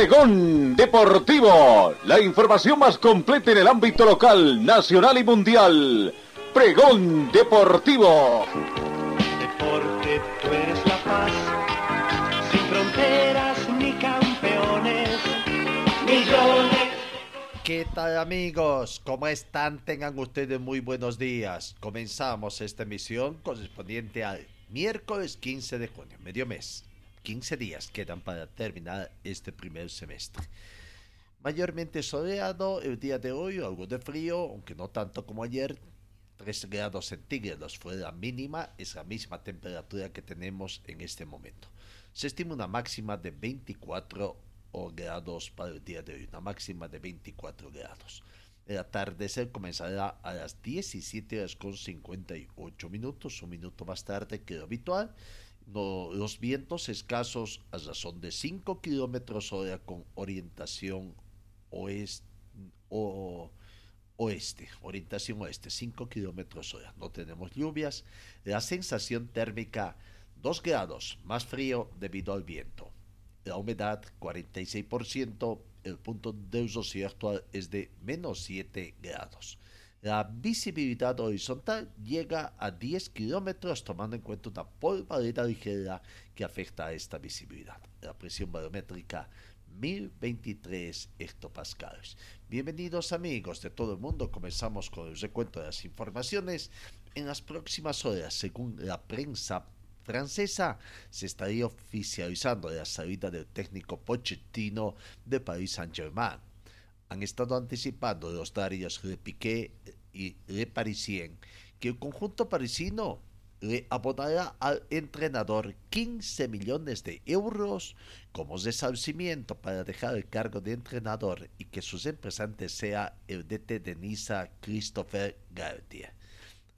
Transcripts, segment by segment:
Pregón Deportivo, la información más completa en el ámbito local, nacional y mundial. Pregón Deportivo. Deporte, tú eres la paz, sin fronteras ni campeones, millones. ¿Qué tal amigos? ¿Cómo están? Tengan ustedes muy buenos días. Comenzamos esta emisión correspondiente al miércoles 15 de junio, medio mes. 15 días quedan para terminar este primer semestre. Mayormente soleado el día de hoy, algo de frío, aunque no tanto como ayer. 3 grados centígrados fue la mínima, es la misma temperatura que tenemos en este momento. Se estima una máxima de 24 grados para el día de hoy, una máxima de 24 grados. El atardecer comenzará a las 17 horas con 58 minutos, un minuto más tarde que lo habitual los vientos escasos a razón de 5 kilómetros hora con orientación oeste, o, oeste, orientación oeste, 5 kilómetros hora. No tenemos lluvias. La sensación térmica 2 grados más frío debido al viento. La humedad 46%. El punto de rocío actual es de menos 7 grados. La visibilidad horizontal llega a 10 kilómetros tomando en cuenta una polvareda ligera que afecta a esta visibilidad. La presión barométrica 1023 hectopascales. Bienvenidos amigos de todo el mundo. Comenzamos con el recuento de las informaciones. En las próximas horas, según la prensa francesa, se estaría oficializando la salida del técnico Pochettino de Paris Saint-Germain han estado anticipando los diarios Le Piqué y Le Parisien que el conjunto parisino le abonará al entrenador 15 millones de euros como resarcimiento para dejar el cargo de entrenador y que su representante sea el DT de Niza Christopher Gardia.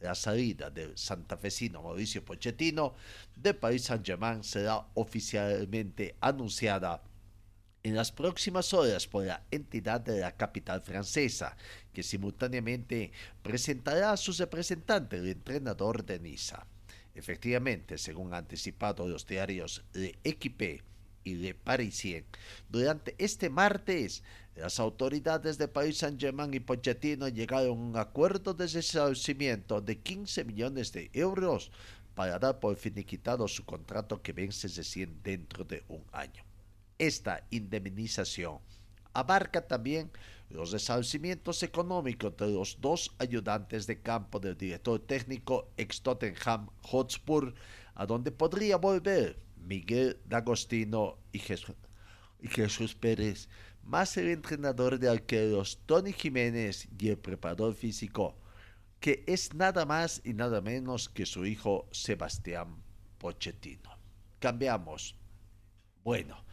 La salida del santafesino Mauricio Pochettino de Paris Saint-Germain será oficialmente anunciada en las próximas horas por la entidad de la capital francesa, que simultáneamente presentará a su representante, el entrenador de Niza. Efectivamente, según anticipado los diarios Le Equipe y Le Parisien, durante este martes, las autoridades de Paris Saint-Germain y Pochettino llegaron a un acuerdo de resarcimiento de 15 millones de euros para dar por finiquitado su contrato que vence recién dentro de un año. Esta indemnización abarca también los resarcimientos económicos de los dos ayudantes de campo del director técnico ex Tottenham Hotspur, a donde podría volver Miguel D'Agostino y Jesús, y Jesús Pérez, más el entrenador de arqueros Tony Jiménez y el preparador físico, que es nada más y nada menos que su hijo Sebastián Pochettino. Cambiamos. Bueno,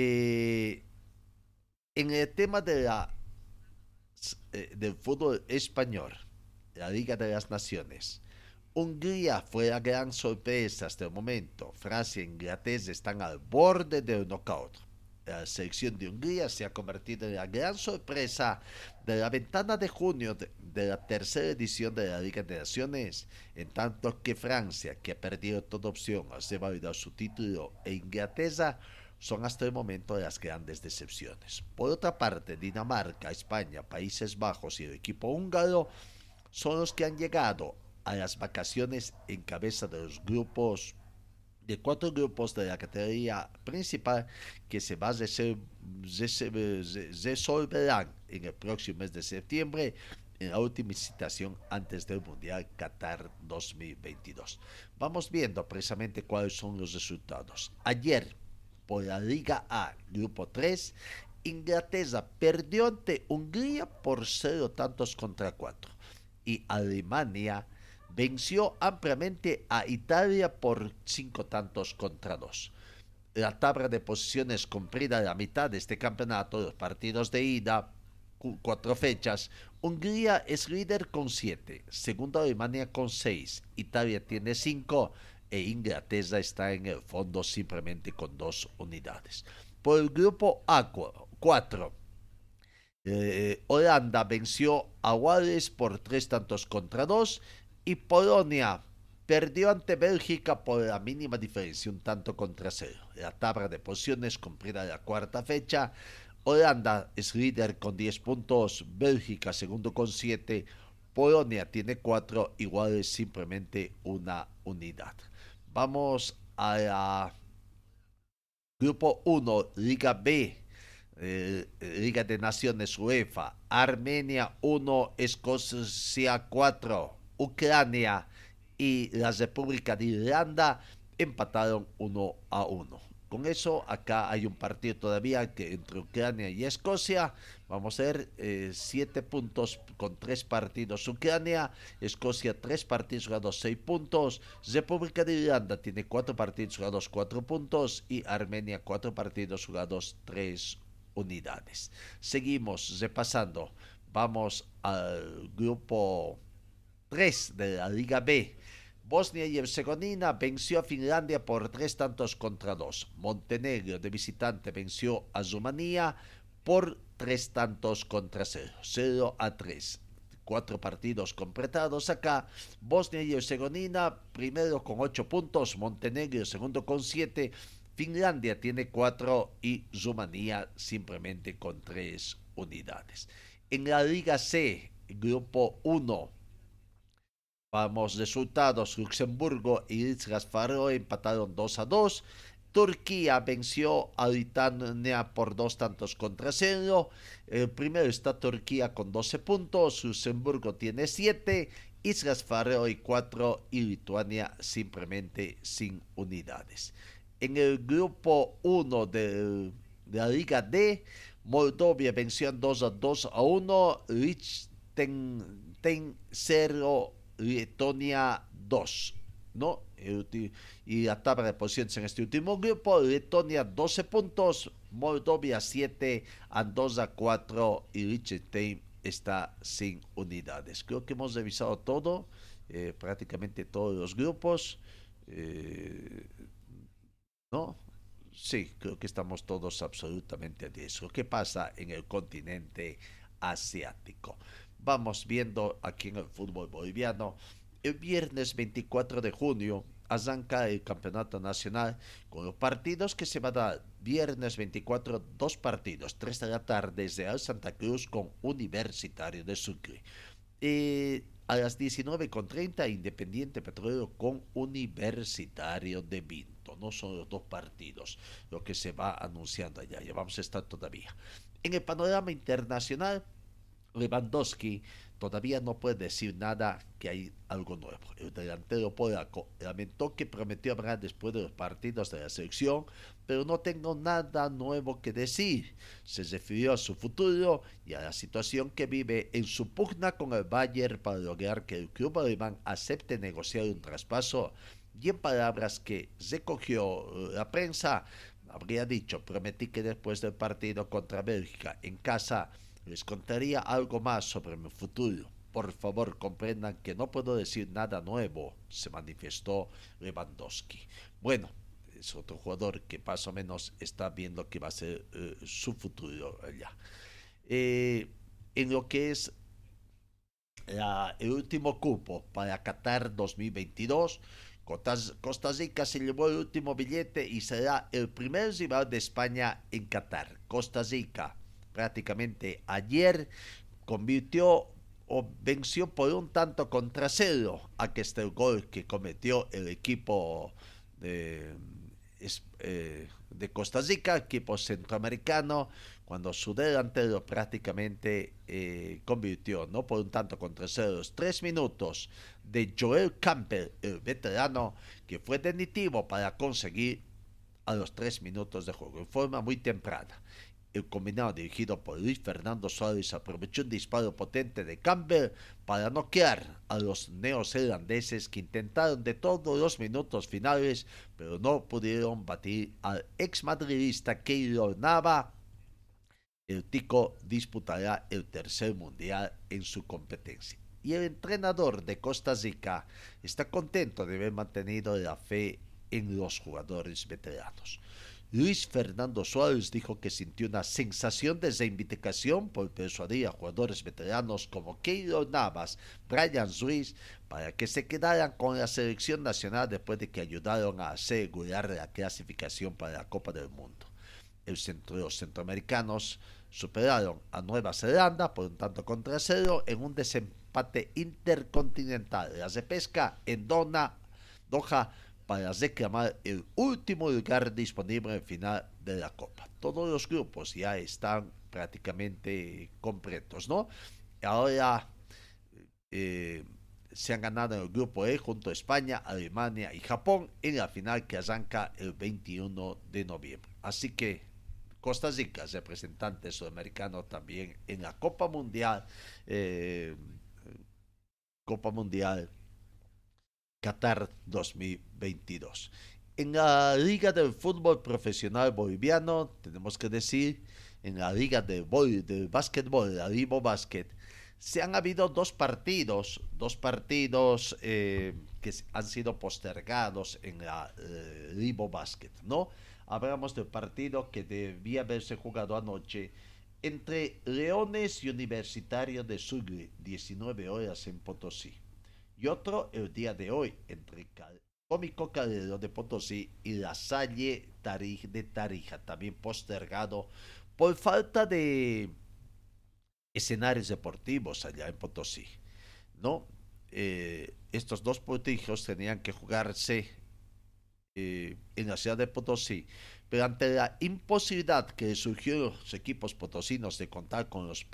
eh, en el tema de la, eh, del fútbol español, la Liga de las Naciones, Hungría fue la gran sorpresa hasta el momento. Francia e Inglaterra están al borde del knockout. La selección de Hungría se ha convertido en la gran sorpresa de la ventana de junio de, la tercera edición de la Liga de Naciones, en tanto que Francia, que ha perdido toda opción a validar su título, e Inglaterra son hasta el momento las grandes decepciones. Por otra parte, Dinamarca, España, Países Bajos y el equipo húngaro son los que han llegado a las vacaciones en cabeza de los grupos de cuatro grupos de la categoría principal que se va a resolverán en el próximo mes de septiembre en la última citación antes del Mundial Qatar 2022. Vamos viendo precisamente cuáles son los resultados. Ayer, por la Liga A, Grupo 3, Inglaterra perdió ante Hungría por cero tantos contra cuatro y Alemania venció ampliamente a Italia por cinco tantos contra dos. La tabla de posiciones comprida la mitad de este campeonato, los partidos de ida, cuatro fechas. Hungría es líder con siete, segundo Alemania con seis, Italia tiene cinco e Inglaterra está en el fondo simplemente con dos unidades. Por el grupo A, cuatro, eh, Holanda venció a Wales por tres tantos contra dos y Polonia perdió ante Bélgica por la mínima diferencia, un tanto contra cero. La tabla de posiciones cumplida la cuarta fecha. Holanda es líder con 10 puntos, Bélgica segundo con 7, Polonia tiene 4, iguales simplemente una unidad. Vamos a la grupo 1, Liga B. Eh, Liga de Naciones UEFA, Armenia 1, Escocia 4, Ucrania y la República de Irlanda empataron 1 a 1. Con eso, acá hay un partido todavía que entre Ucrania y Escocia. Vamos a ver, eh, siete puntos con tres partidos Ucrania. Escocia, tres partidos jugados, seis puntos. República de Irlanda tiene cuatro partidos jugados, cuatro puntos. Y Armenia, cuatro partidos jugados, tres unidades. Seguimos repasando. Vamos al grupo 3 de la Liga B. Bosnia y Herzegovina venció a Finlandia por tres tantos contra dos. Montenegro de visitante venció a Rumanía por tres tantos contra cero. 0 a 3. Cuatro partidos completados acá. Bosnia y Herzegovina primero con ocho puntos. Montenegro segundo con siete. Finlandia tiene cuatro y Rumanía simplemente con tres unidades. En la Liga C, grupo 1, Vamos, resultados. Luxemburgo y Islas empataron 2 a 2. Turquía venció a Lituania por dos tantos contra cero. El primero está Turquía con 12 puntos. Luxemburgo tiene 7. Islas Faroe 4 y Lituania simplemente sin unidades. En el grupo 1 de, la Liga D, Moldovia venció 2 a 2 a 1. Liechtenstein 0 Letonia 2, ¿no? Y la tabla de posiciones en este último grupo, Letonia 12 puntos, Moldovia 7, Andorra 4 y Liechtenstein está sin unidades. Creo que hemos revisado todo, eh, prácticamente todos los grupos, eh, ¿no? Sí, creo que estamos todos absolutamente a eso. ¿Qué pasa en el continente asiático? Vamos viendo aquí en el fútbol boliviano. El viernes 24 de junio arranca el campeonato nacional con los partidos que se van a dar. Viernes 24, dos partidos, 3 de la tarde desde Al Santa Cruz con Universitario de Sucre. Eh, a las 19.30 Independiente Petrolero con Universitario de Vinto. No son los dos partidos lo que se va anunciando allá. Ya vamos a estar todavía. En el panorama internacional, Lewandowski todavía no puede decir nada que hay algo nuevo. El delantero polaco lamentó que prometió hablar después de los partidos de la selección, pero no tengo nada nuevo que decir. Se refirió a su futuro y a la situación que vive en su pugna con el Bayern para lograr que el club alemán acepte negociar un traspaso. Y en palabras que recogió la prensa, habría dicho, prometí que después del partido contra Bélgica en casa, les contaría algo más sobre mi futuro. Por favor, comprendan que no puedo decir nada nuevo, se manifestó Lewandowski. Bueno, es otro jugador que más o menos está viendo que va a ser eh, su futuro allá. Eh, en lo que es el último cupo para Qatar 2022, Costa Rica se llevó el último billete y será el primer rival de España en Qatar. Costa Rica prácticamente ayer, convirtió o venció por un tanto contra cero a que este gol que cometió el equipo de, eh, Costa Rica, equipo centroamericano, cuando su delantero prácticamente eh, convirtió, ¿no? Por un tanto contra cero, tres minutos de Joel Campbell, el veterano, que fue definitivo para conseguir a los tres minutos de juego, en forma muy temprana. El combinado dirigido por Luis Fernando Suárez aprovechó un disparo potente de Campbell para noquear a los neozelandeses que intentaron de todos los minutos finales, pero no pudieron batir al ex madridista Keylor Nava el Tico disputará el tercer mundial en su competencia. Y el entrenador de Costa Rica está contento de haber mantenido la fe en los jugadores veteranos. Luis Fernando Suárez dijo que sintió una sensación de reivindicación por persuadir a jugadores veteranos como Keylor Navas, Brian Ruiz, para que se quedaran con la selección nacional después de que ayudaron a asegurar la clasificación para la Copa del Mundo. El centro, los centroamericanos superaron a Nueva Zelanda por un tanto contra cero en un desempate intercontinental. Las de pesca en Dona, Doha para reclamar el último lugar disponible en final de la Copa. Todos los grupos ya están prácticamente completos, ¿no? Ahora eh, se han ganado en el grupo E junto a España, Alemania y Japón en la final que arranca el 21 de noviembre. Así que Costa Rica, representante sudamericano también en la Copa Mundial, eh, Copa Mundial Qatar 2022. En la Liga del Fútbol Profesional Boliviano, tenemos que decir, en la Liga de, del Básquetbol, la Libo Basket, se han habido dos partidos, dos partidos eh, que han sido postergados en la eh, Basket, ¿no? Hablamos del partido que debía haberse jugado anoche entre Leones y Universitario de Sucre, 19 horas en Potosí y otro el día de hoy entre el Cómico Calderón de Potosí y La Salle de Tarija, también postergado por falta de escenarios deportivos allá en Potosí. ¿no? Eh, estos dos prodigios tenían que jugarse eh, en la ciudad de Potosí, pero ante la imposibilidad que surgió los equipos potosinos de contar con, los,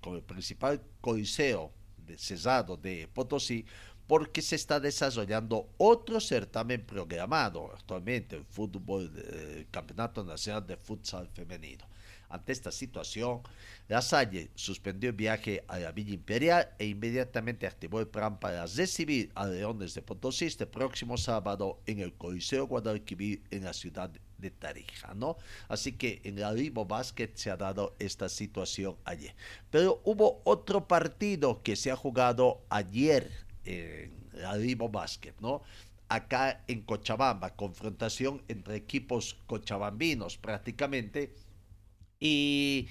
con el principal coliseo cesado de Potosí, porque se está desarrollando otro certamen programado actualmente, el fútbol, el Campeonato Nacional de Futsal Femenino. Ante esta situación, la Salle suspendió el viaje a la Villa Imperial e inmediatamente activó el plan para recibir a Leones de Potosí este próximo sábado en el Coliseo Guadalquivir en la ciudad de Tarija, ¿no? Así que en la Libo Basket se ha dado esta situación ayer. Pero hubo otro partido que se ha jugado ayer en la Libo Basket, ¿no? Acá en Cochabamba, confrontación entre equipos cochabambinos prácticamente y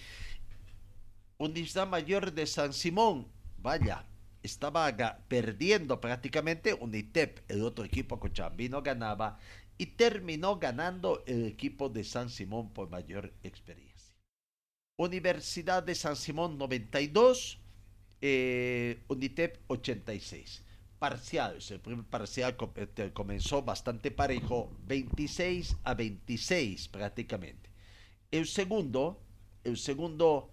Universidad Mayor de San Simón, vaya, estaba perdiendo prácticamente UNITEP, el otro equipo cochabambino ganaba y terminó ganando el equipo de San Simón por mayor experiencia. Universidad de San Simón 92, eh, UNITEP 86. Parciales, el primer parcial este, comenzó bastante parejo, 26 a 26 prácticamente. El segundo, el segundo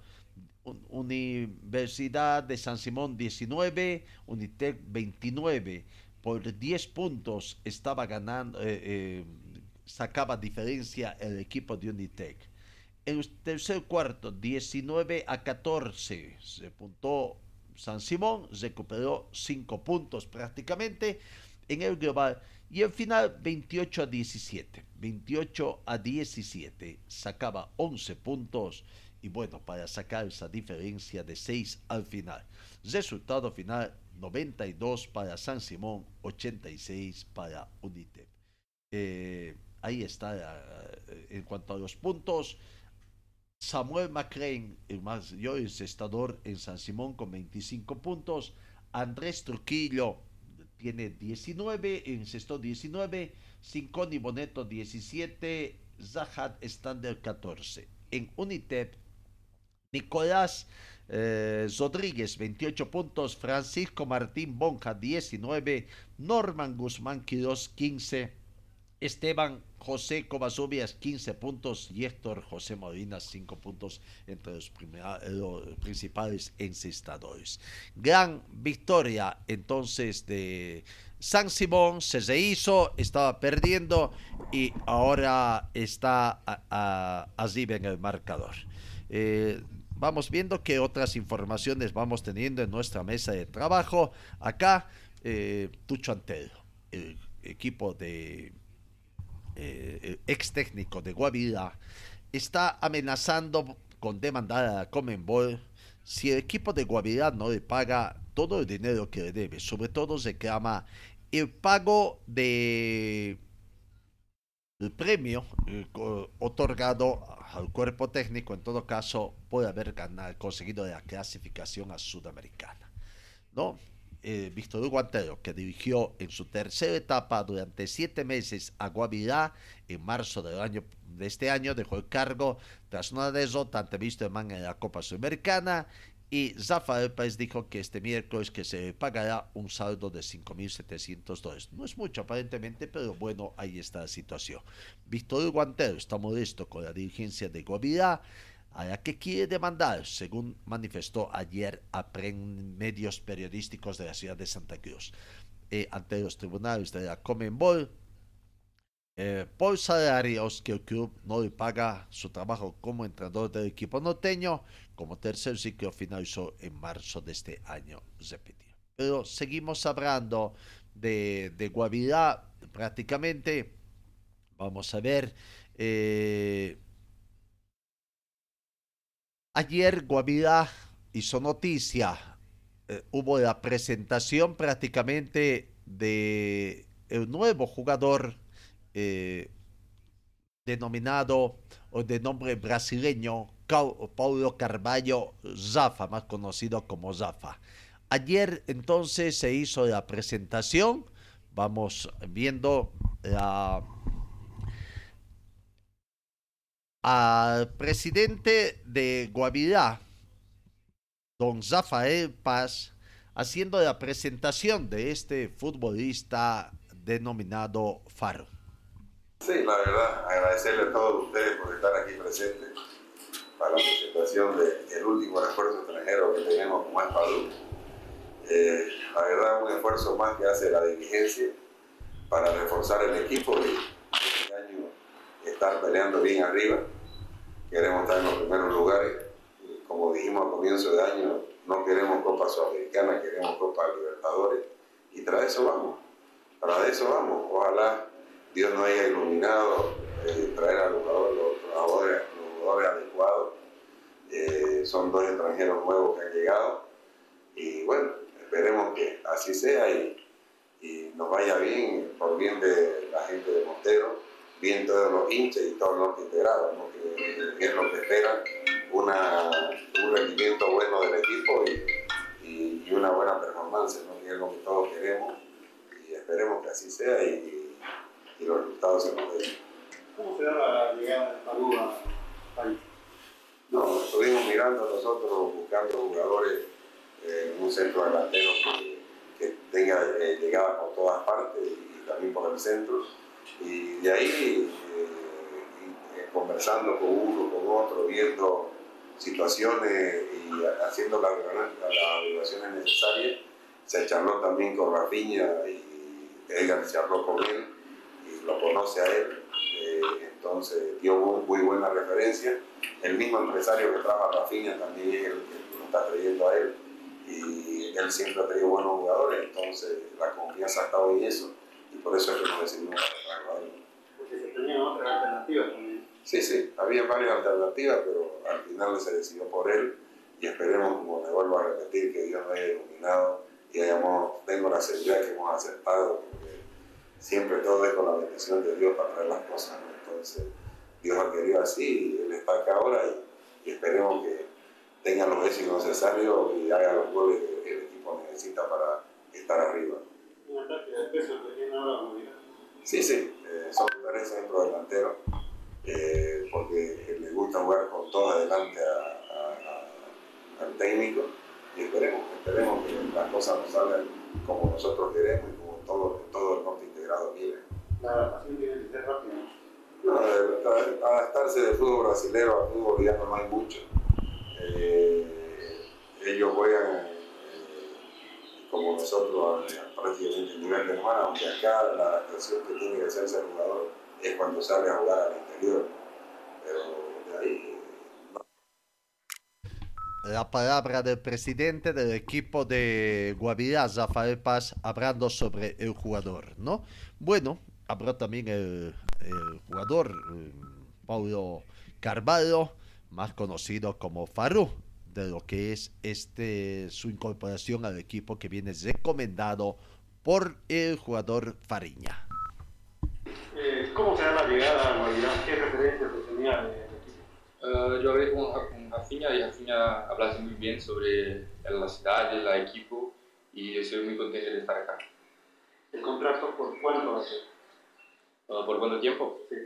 Universidad de San Simón 19, Unitec 29. Por 10 puntos estaba ganando, eh, eh, sacaba diferencia el equipo de Unitec. En el tercer cuarto, 19 a 14, se puntó San Simón, recuperó 5 puntos prácticamente en el global y al final 28 a 17. 28 a 17 sacaba 11 puntos y bueno, para sacar esa diferencia de 6 al final. Resultado final 92 para San Simón, 86 para Unitep. Eh, ahí está, eh, en cuanto a los puntos, Samuel McCrane, el mayor estador en San Simón con 25 puntos. Andrés Trujillo tiene 19, en sexto 19. Cinconi Boneto 17. Zahad Stander 14. En Unitep, Nicolás eh, Rodríguez 28 puntos. Francisco Martín Bonja 19. Norman Guzmán Quiroz 15. Esteban José Covasubias 15 puntos y Héctor José Molina 5 puntos entre los, principales encestadores. Gran victoria entonces de San Simón, se rehizo, estaba perdiendo y ahora está allí en el marcador. Eh, vamos viendo qué otras informaciones vamos teniendo en nuestra mesa de trabajo. Acá, eh, Tucho Antero, el equipo de eh, ex técnico de Guavira, está amenazando con demandar a Comenbol si el equipo de Guavirá no le paga todo el dinero que le debe. Sobre todo se llama el pago de el premio eh, otorgado al cuerpo técnico, en todo caso, puede haber ganado, conseguido la clasificación a Sudamericana. ¿no? Eh, Víctor Hugo que dirigió en su tercera etapa durante siete meses a Guavirá, en marzo del año, de este año dejó el cargo tras una derrota ante Man en la Copa Sudamericana y Zafael Páez dijo que este miércoles que se pagará un saldo de 5.700 dólares. No es mucho aparentemente, pero bueno, ahí está la situación. Víctor Guantero está modesto con la dirigencia de Guavirá, a la que quiere demandar, según manifestó ayer a medios periodísticos de la ciudad de Santa Cruz. Eh, ante los tribunales de la Comenbol, eh, por salarios que el club no le paga su trabajo como entrenador del equipo norteño, como tercer ciclo finalizó en marzo de este año, repitió. Pero seguimos hablando de, de Guavirá, prácticamente, vamos a ver, eh, ayer Guavirá hizo noticia, eh, hubo la presentación prácticamente de el nuevo jugador eh, denominado o de nombre brasileño Paulo Carvalho Zafa, más conocido como Zafa. Ayer entonces se hizo la presentación, vamos viendo la al presidente de Guavirá, don Zafael Paz, haciendo la presentación de este futbolista denominado Faro. Sí, la verdad, agradecerle a todos ustedes por estar aquí presentes para la presentación del último refuerzo extranjero que tenemos como es Padú. Eh, la verdad, un esfuerzo más que hace la dirigencia para reforzar el equipo y este año estar peleando bien arriba. Queremos estar en los primeros lugares. Como dijimos al comienzo de año, no queremos Copa Sudamericana, queremos Copa Libertadores. Y tras eso vamos. Tras eso vamos. Ojalá Dios nos haya iluminado, eh, traer a los jugadores, adecuados. Eh, son dos extranjeros nuevos que han llegado. Y bueno, esperemos que así sea y, nos vaya bien, por bien de la gente de Montero, bien todos los hinchas y todos los integrados, que, es lo que esperan, un rendimiento bueno del equipo y, y, una buena performance, ¿no? que es lo que todos queremos. Y esperemos que así sea. Y, y los resultados se den. ¿Cómo se da la llegada de Perú a país? No, estuvimos mirando nosotros, buscando jugadores eh, en un centro delantero que, que tenga eh, llegada por todas partes y también por el centro. Y de ahí, eh, conversando con uno, con otro, viendo situaciones y haciendo las, las necesarias, se charló también con Rafiña y Edgar se habló con él lo conoce a él, eh, entonces dio muy, buena referencia. El mismo empresario que trabaja a Rafinha también es el que lo está trayendo a él y él siempre ha traído buenos jugadores, entonces la confianza ha estado en eso y por eso es que nos decidimos a él. Porque se tenían otras alternativas también. Sí, sí, había varias alternativas, pero al final se decidió por él y esperemos, como le vuelvo a repetir, que Dios nos haya iluminado y hayamos, tengo la seguridad que hemos aceptado siempre todo es con la bendición de Dios para traer las cosas. Entonces, Dios ha querido así, Él está acá ahora y, esperemos que tenga los éxitos necesarios y haga los goles que el equipo necesita para estar arriba. ¿Un ataque de peso que tiene ahora Sí, sí, eh, son tres centros delanteros eh, porque le gusta jugar con todo adelante al técnico y esperemos, esperemos que las cosas nos salgan como nosotros queremos todo, todo el norte la adaptación tiene que ser rápida. No, adaptarse del fútbol brasileño al fútbol ya no hay mucho. Eh, ellos juegan eh, como nosotros prácticamente en nivel de hermana, aunque acá la adaptación que tiene que hacerse el jugador es cuando sale a jugar al interior. Pero de ahí la palabra del presidente del equipo de Guavirá, Rafael Paz, hablando sobre el jugador, ¿no? Bueno, habló también el, jugador, eh, Paulo Carvalho, más conocido como Farú, de lo que es este su incorporación al equipo que viene recomendado por el jugador Fariña. Eh, ¿Cómo se da la llegada a Guavirá? ¿Qué referencias tenía equipo? Uh, yo hablé con, con Rafinha y Rafinha hablaste muy bien sobre la ciudad, el equipo y estoy muy contento de estar acá. ¿El contrato por cuánto va a ser? Uh, ¿Por cuánto tiempo? Sí.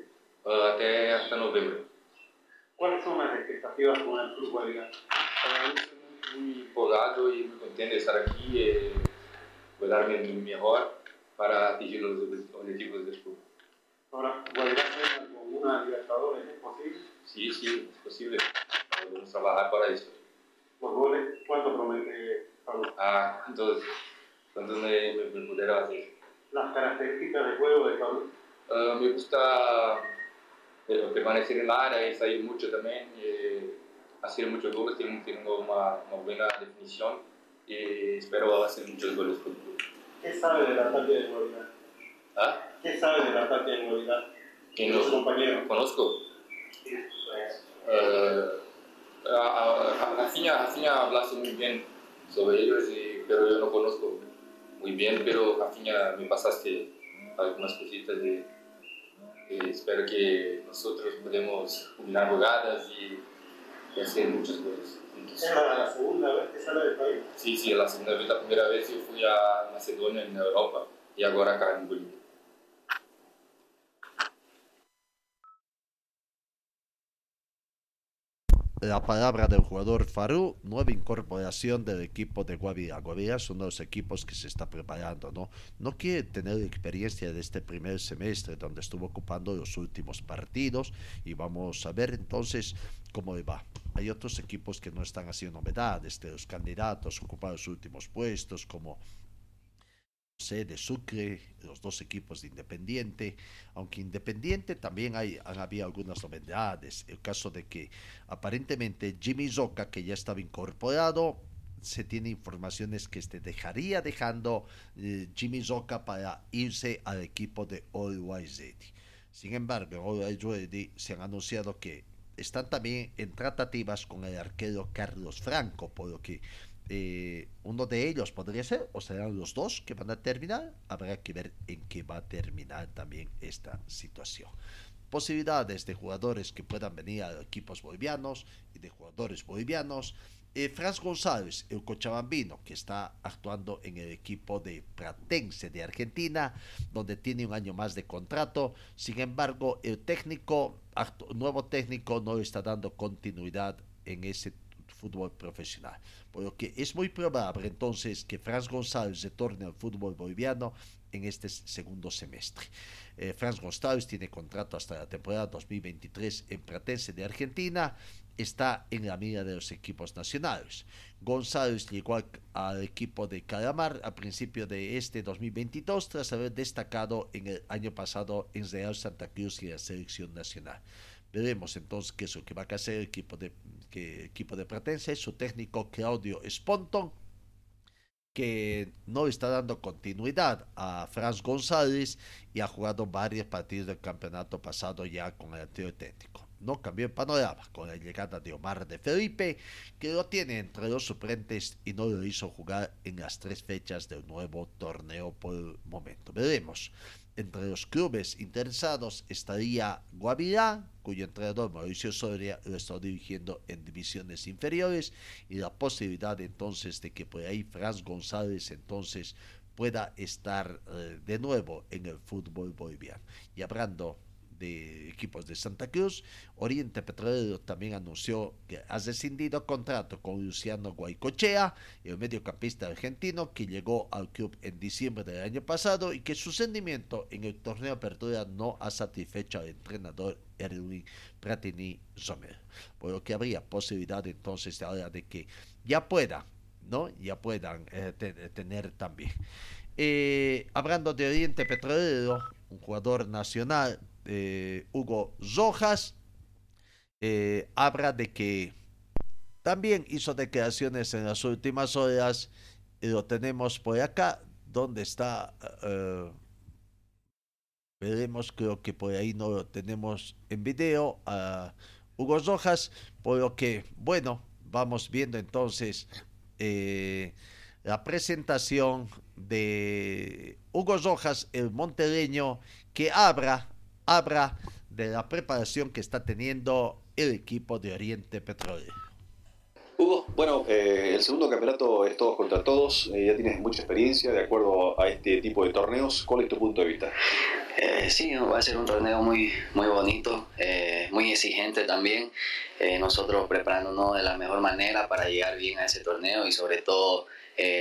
Uh, hasta, hasta noviembre. ¿Cuáles son las expectativas con el Club Guavirá? estoy muy empolgado y muy contento de estar aquí. Eh, voy a mi mejor para atingir los objetivos del club. Ahora, Guavirá con una Libertadores, ¿es posible? Sí, sí, es posible. Podemos trabajar para eso. Por goles, ¿cuánto promete Pablo? Ah, entonces, ¿cuánto me, me, me pudiera hacer? Las características del juego de Pablo. Uh, me gusta eh, permanecer en la área y salir mucho también, eh, hacer muchos goles, tengo, tengo una, una, buena definición y espero hacer muchos goles el. ¿Qué sabe del ataque de Guavirá? ¿Ah? ¿Qué sabe del ataque de? ¿Quién Los los compañeros. conozco? Uh, Rafinha, hablaste muy bien sobre ellos, y, pero yo no conozco muy bien, pero Rafinha me pasaste algunas cositas de, de espero que nosotros podemos combinar jugadas y, y hacer muchas cosas. ¿Es la, la segunda vez que sale del país? Sí, sí, la segunda vez, la primera vez yo fui a Macedonia en Europa y ahora acá en Bolivia. La palabra del jugador Farú, nueva incorporación del equipo de Guavirá. Guavirá es uno de los equipos que se está preparando, ¿no? No quiere tener experiencia de este primer semestre donde estuvo ocupando los últimos partidos y vamos a ver entonces cómo va. Hay otros equipos que no están haciendo novedades, de los candidatos a ocupar los últimos puestos como de Sucre, los dos equipos de Independiente, aunque Independiente también hay, han habido algunas novedades, el caso de que aparentemente Jimmy Zoka, que ya estaba incorporado, se tiene informaciones que este dejaría dejando eh, Jimmy Zoka para irse al equipo de Always. Sin embargo, Always Ready se han anunciado que están también en tratativas con el arquero Carlos Franco, por lo que eh, uno de ellos podría ser, o serán los dos que van a terminar. Habrá que ver en qué va a terminar también esta situación. Posibilidades de jugadores que puedan venir a equipos bolivianos y de jugadores bolivianos. Eh, Franz González, el cochabambino, que está actuando en el equipo de Pratense de Argentina, donde tiene un año más de contrato. Sin embargo, el técnico, nuevo técnico, no está dando continuidad en ese fútbol profesional. Por lo que es muy probable entonces que Franz González retorne al fútbol boliviano en este segundo semestre. Eh, Franz González tiene contrato hasta la temporada 2023 en Pratense de Argentina. Está en la mira de los equipos nacionales. González llegó al, equipo de Calamar a principio de este 2022 tras haber destacado en el año pasado en Real Santa Cruz y la selección nacional. Veremos entonces qué es lo que va a hacer el equipo de, que, equipo de Pratense, su técnico Claudio Sponton, que no está dando continuidad a Franz González y ha jugado varios partidos del campeonato pasado ya con el anterior técnico. No cambió el panorama con la llegada de Omar de Felipe, que lo tiene entre los suplentes y no lo hizo jugar en las tres fechas del nuevo torneo por el momento. Veremos. Entre los clubes interesados estaría Guavirá, cuyo entrenador Mauricio Soria lo está dirigiendo en divisiones inferiores, y la posibilidad entonces de que por ahí Franz González entonces pueda estar eh, de nuevo en el fútbol boliviano. Y hablando de equipos de Santa Cruz, Oriente Petrolero también anunció que ha rescindido contrato con Luciano Guaycochea, el mediocampista argentino que llegó al club en diciembre del año pasado y que su rendimiento en el torneo Apertura no ha satisfecho al entrenador Erwin Pratini Sommer, por lo que habría posibilidad entonces ahora de que ya pueda, ¿no? Ya puedan eh, tener también. Eh, hablando de Oriente Petrolero, un jugador nacional eh, Hugo Rojas eh, habla de que también hizo declaraciones en las últimas horas y lo tenemos por acá donde está uh, veremos creo que por ahí no lo tenemos en video uh, Hugo Rojas, por lo que, bueno, vamos viendo entonces eh, la presentación de Hugo Rojas, el montereño, que abra, abra de la preparación que está teniendo el equipo de Oriente Petróleo. Hugo, bueno, eh, el segundo campeonato es todos contra todos, eh, ya tienes mucha experiencia de acuerdo a este tipo de torneos, ¿cuál es tu punto de vista? Eh, sí, va a ser un torneo muy, muy bonito, eh, muy exigente también, eh, nosotros preparándonos de la mejor manera para llegar bien a ese torneo y sobre todo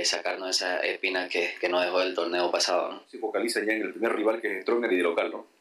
sacarnos esa espina que, que nos dejó el torneo pasado. ¿no? Se focaliza ya en el primer rival que es Stronger y de local, ¿no?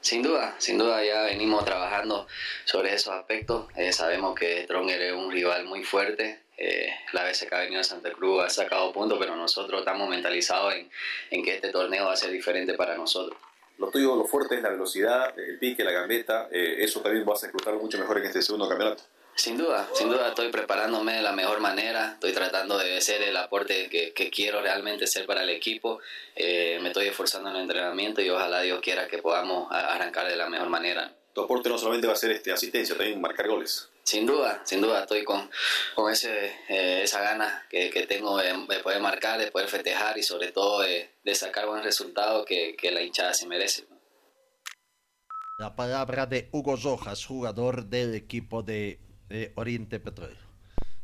Sin duda, sin duda ya venimos trabajando sobre esos aspectos. Eh, sabemos que Stronger es un rival muy fuerte. Eh, la vez que ha venido a Santa Cruz ha sacado puntos, pero nosotros estamos mentalizados en, en, que este torneo va a ser diferente para nosotros. Lo tuyo, lo fuerte es la velocidad, el pique, la gambeta. Eh, eso también vas a explotar mucho mejor en este segundo campeonato. Sin duda, sin duda estoy preparándome de la mejor manera, estoy tratando de ser el aporte que, que quiero realmente ser para el equipo, eh, me estoy esforzando en el entrenamiento y ojalá Dios quiera que podamos arrancar de la mejor manera. Tu aporte no solamente va a ser este, asistencia, también marcar goles. Sin duda, sin duda estoy con, con ese, eh, esa gana que, que tengo de, de, poder marcar, de poder festejar y sobre todo de, de sacar buen resultado que, que la hinchada se merece. La palabra de Hugo Rojas, jugador del equipo de Oriente Petróleo.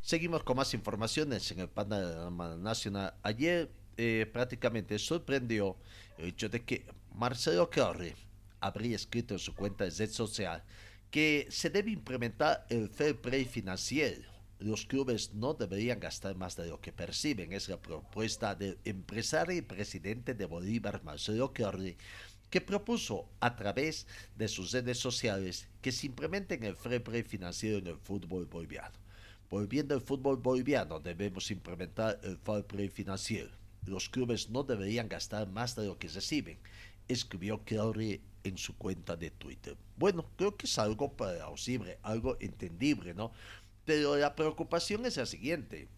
Seguimos con más informaciones en el panorama nacional. Ayer eh, prácticamente sorprendió el hecho de que Marcelo Corre habría escrito en su cuenta de red social que se debe implementar el fair play financiero. Los clubes no deberían gastar más de lo que perciben. Es la propuesta del empresario y presidente de Bolívar, Marcelo Corre, que propuso a través de sus redes sociales que se implementen el fair play financiero en el fútbol boliviano. Volviendo al fútbol boliviano, debemos implementar el fair play financiero. Los clubes no deberían gastar más de lo que reciben, escribió Kelly en su cuenta de Twitter. Bueno, creo que es algo plausible, algo entendible, ¿no? Pero la preocupación es la siguiente.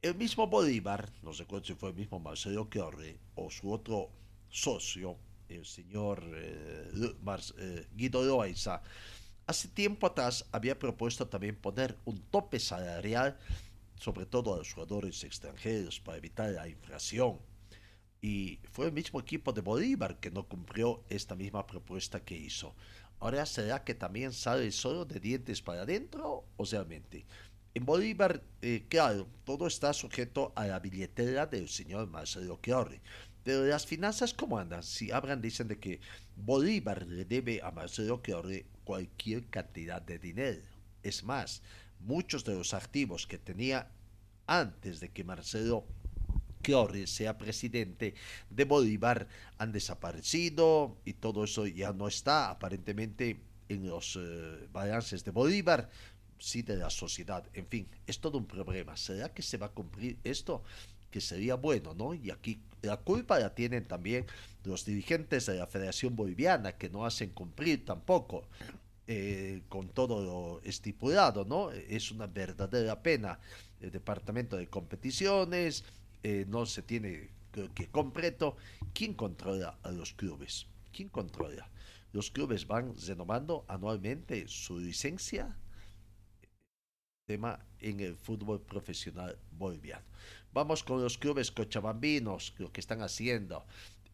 El mismo Bolívar, no sé si fue el mismo Marcelo Kelly o su otro socio, el señor eh, eh, Guido Loaiza, hace tiempo atrás había propuesto también poner un tope salarial, sobre todo a los jugadores extranjeros, para evitar la inflación. Y fue el mismo equipo de Bolívar que no cumplió esta misma propuesta que hizo. Ahora, ¿será que también sale solo de dientes para adentro o realmente? En Bolívar, eh, claro, todo está sujeto a la billetera del señor Marcelo Chiorri. Pero las finanzas, ¿cómo andan? Si hablan, dicen de que Bolívar le debe a Marcelo Chiorri cualquier cantidad de dinero. Es más, muchos de los activos que tenía antes de que Marcelo Chiorri sea presidente de Bolívar han desaparecido y todo eso ya no está aparentemente en los eh, balances de Bolívar, sí de la sociedad. En fin, es todo un problema. ¿Será que se va a cumplir esto? Que sería bueno, ¿no? Y aquí la culpa la tienen también los dirigentes de la Federación Boliviana que no hacen cumplir tampoco eh, con todo lo estipulado, ¿no? Es una verdadera pena. El Departamento de Competiciones eh, no se tiene creo que completo. ¿Quién controla a los clubes? ¿Quién controla? Los clubes van renovando anualmente su licencia tema en el fútbol profesional boliviano. Vamos con los clubes cochabambinos, lo que están haciendo.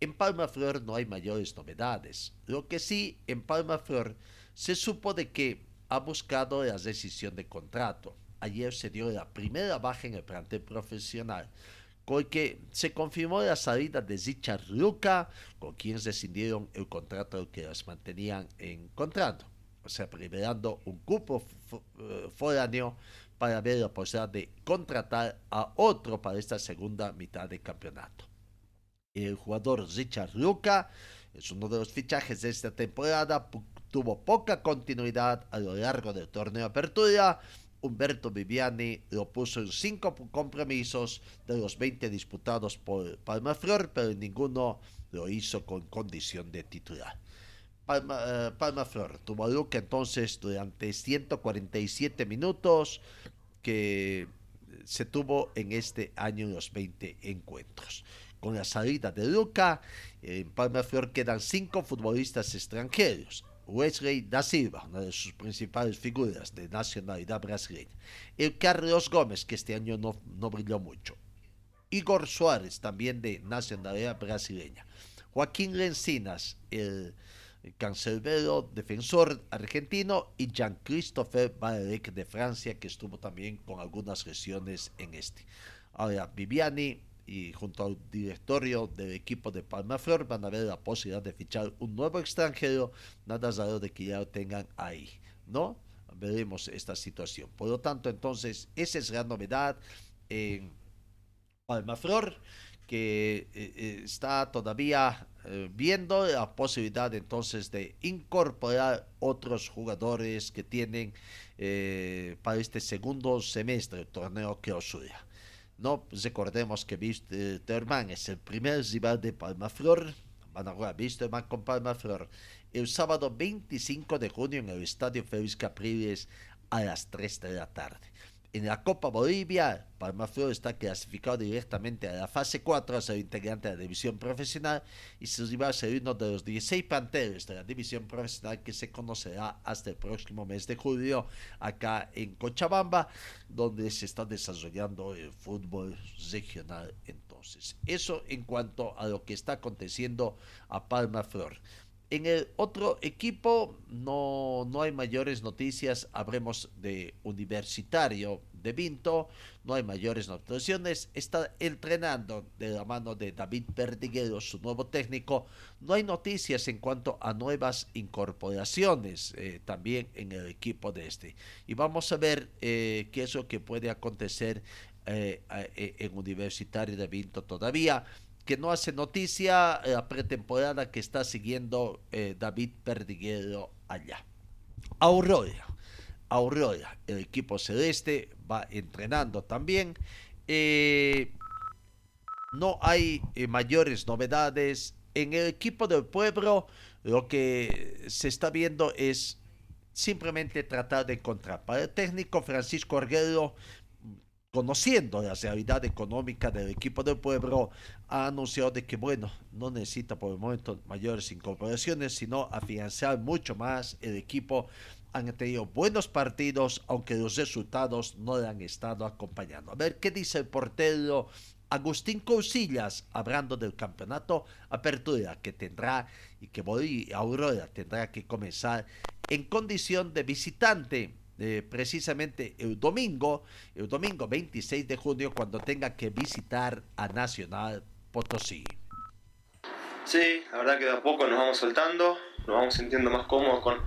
En Palma Flor no hay mayores novedades. Lo que sí, en Palma Flor se supo de que ha buscado la decisión de contrato. Ayer se dio la primera baja en el plantel profesional, con que se confirmó la salida de Richard Luca, con quien rescindieron el contrato que las mantenían en contrato. O sea, liberando un cupo foráneo para ver la posibilidad de contratar a otro para esta segunda mitad de campeonato. El jugador Richard Luca es uno de los fichajes de esta temporada, tuvo poca continuidad a lo largo del torneo de apertura. Humberto Viviani lo puso en cinco compromisos de los 20 disputados por Palmaflor, pero ninguno lo hizo con condición de titular. Palma, eh, Palma Flor tuvo a Luca entonces durante 147 minutos que se tuvo en este año los 20 encuentros. Con la salida de Luca, en Palma Flor quedan cinco futbolistas extranjeros. Wesley da Silva, una de sus principales figuras de nacionalidad brasileña. El Carlos Gómez, que este año no, no brilló mucho. Igor Suárez, también de nacionalidad brasileña. Joaquín Lencinas, el cancerbero defensor argentino, y Jean-Christophe Baderec de Francia, que estuvo también con algunas lesiones en este. Ahora, Viviani y junto al directorio del equipo de Palmaflor van a ver la posibilidad de fichar un nuevo extranjero, nada raro de que ya lo tengan ahí, ¿no? Veremos esta situación. Por lo tanto, entonces, esa es la novedad en Palmaflor, que eh, eh, está todavía eh, viendo la posibilidad entonces de incorporar otros jugadores que tienen para este segundo semestre del torneo que osura. No recordemos que Wisterman es el primer rival de Palmaflor. Van a jugar Wisterman con Palmaflor el sábado 25 de junio en el Estadio Félix Capriles a las 3 de la tarde. En la Copa Bolivia, Palmaflor está clasificado directamente a la fase 4 a ser integrante de la división profesional y su rival será uno de los 16 panteros de la división profesional que se conocerá hasta el próximo mes de julio acá en Cochabamba, donde se está desarrollando el fútbol regional entonces. Eso en cuanto a lo que está aconteciendo a Palmaflor. En el otro equipo no, no hay mayores noticias, habremos de Universitario de Vinto, no hay mayores noticias, está entrenando de la mano de David Perdiguero, su nuevo técnico, no hay noticias en cuanto a nuevas incorporaciones eh, también en el equipo de este. Y vamos a ver eh, qué es lo que puede acontecer eh, en Universitario de Vinto todavía que no hace noticia la pretemporada que está siguiendo eh, David Perdiguero allá. Aurora, Aurora, el equipo celeste va entrenando también. Eh, no hay eh, mayores novedades. En el equipo del pueblo lo que se está viendo es simplemente tratar de encontrar. Para el técnico Francisco Arguero conociendo la realidad económica del equipo del pueblo, ha anunciado de que, bueno, no necesita por el momento mayores incorporaciones, sino afianzar mucho más el equipo. Han tenido buenos partidos, aunque los resultados no le han estado acompañando. A ver qué dice el portero Agustín Cousillas, hablando del campeonato Apertura que tendrá y que Aurora tendrá que comenzar en condición de visitante precisamente el domingo, el domingo 26 de junio, cuando tenga que visitar a Nacional Potosí. Sí, la verdad que de a poco nos vamos soltando, nos vamos sintiendo más cómodos con,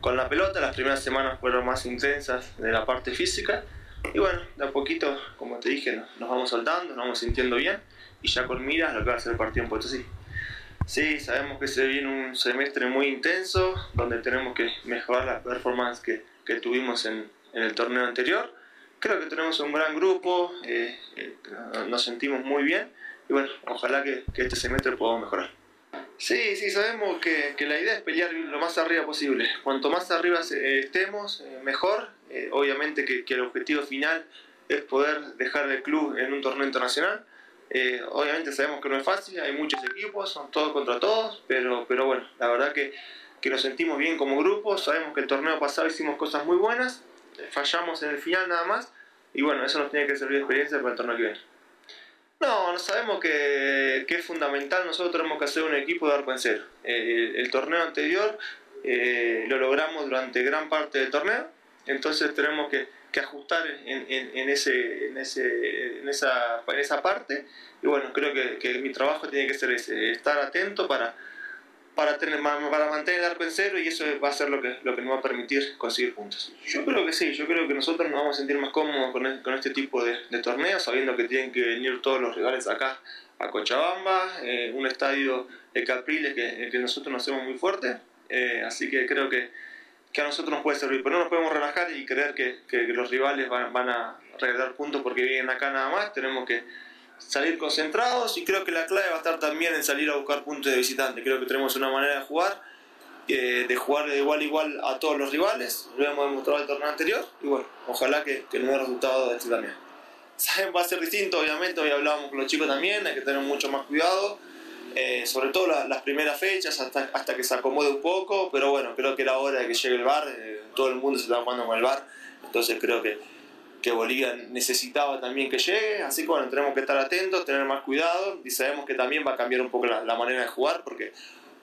con la pelota. Las primeras semanas fueron más intensas de la parte física. Y bueno, de a poquito, como te dije, nos, nos vamos soltando, nos vamos sintiendo bien. Y ya con miras lo que va a ser el partido en Potosí. Sí, sabemos que se viene un semestre muy intenso, donde tenemos que mejorar la performance que, que tuvimos en, en, el torneo anterior. Creo que tenemos un gran grupo, eh, eh, nos sentimos muy bien y bueno, ojalá que, que, este semestre podamos mejorar. Sí, sí, sabemos que, que, la idea es pelear lo más arriba posible. Cuanto más arriba estemos, eh, mejor. obviamente que, que, el objetivo final es poder dejar el club en un torneo internacional. obviamente sabemos que no es fácil, hay muchos equipos, son todos contra todos, pero, pero bueno, la verdad que que nos sentimos bien como grupo, sabemos que el torneo pasado hicimos cosas muy buenas, fallamos en el final nada más, y bueno, eso nos tiene que servir de experiencia para el torneo que viene. No, sabemos que, que, es fundamental, nosotros tenemos que hacer un equipo de arco en cero. Eh, el, torneo anterior eh, lo logramos durante gran parte del torneo, entonces tenemos que, que ajustar en, en, en, ese, en, ese, en, esa, en esa parte, y bueno, creo que, que mi trabajo tiene que ser ese, estar atento para para, tener, para mantener el arco y eso va a ser lo que, lo que nos va a permitir conseguir puntos. Yo creo que sí, yo creo que nosotros nos vamos a sentir más cómodos con, con este tipo de, de, torneos, sabiendo que tienen que venir todos los rivales acá a Cochabamba, eh, un estadio de Capriles que, que nosotros nos hacemos muy fuerte, eh, así que creo que, que, a nosotros nos puede servir, pero no nos podemos relajar y creer que, que los rivales van, van a regalar puntos porque vienen acá nada más, tenemos que salir concentrados y creo que la clave va a estar también en salir a buscar puntos de visitante. Creo que tenemos una manera de jugar, eh, de jugar de igual a igual a todos los rivales, lo hemos demostrado el torneo anterior y bueno, ojalá que, que el nuevo resultado de este también. Va a ser distinto, obviamente, hoy hablábamos con los chicos también, hay que tener mucho más cuidado. eh, sobre todo las primeras fechas, hasta, hasta que se acomode un poco, pero bueno, creo que era hora de que llegue el bar, eh, todo el mundo se está jugando con el bar, entonces creo que, que Bolivia necesitaba también que llegue, así que bueno, tenemos que estar atentos, tener más cuidado y sabemos que también va a cambiar un poco la, manera de jugar porque,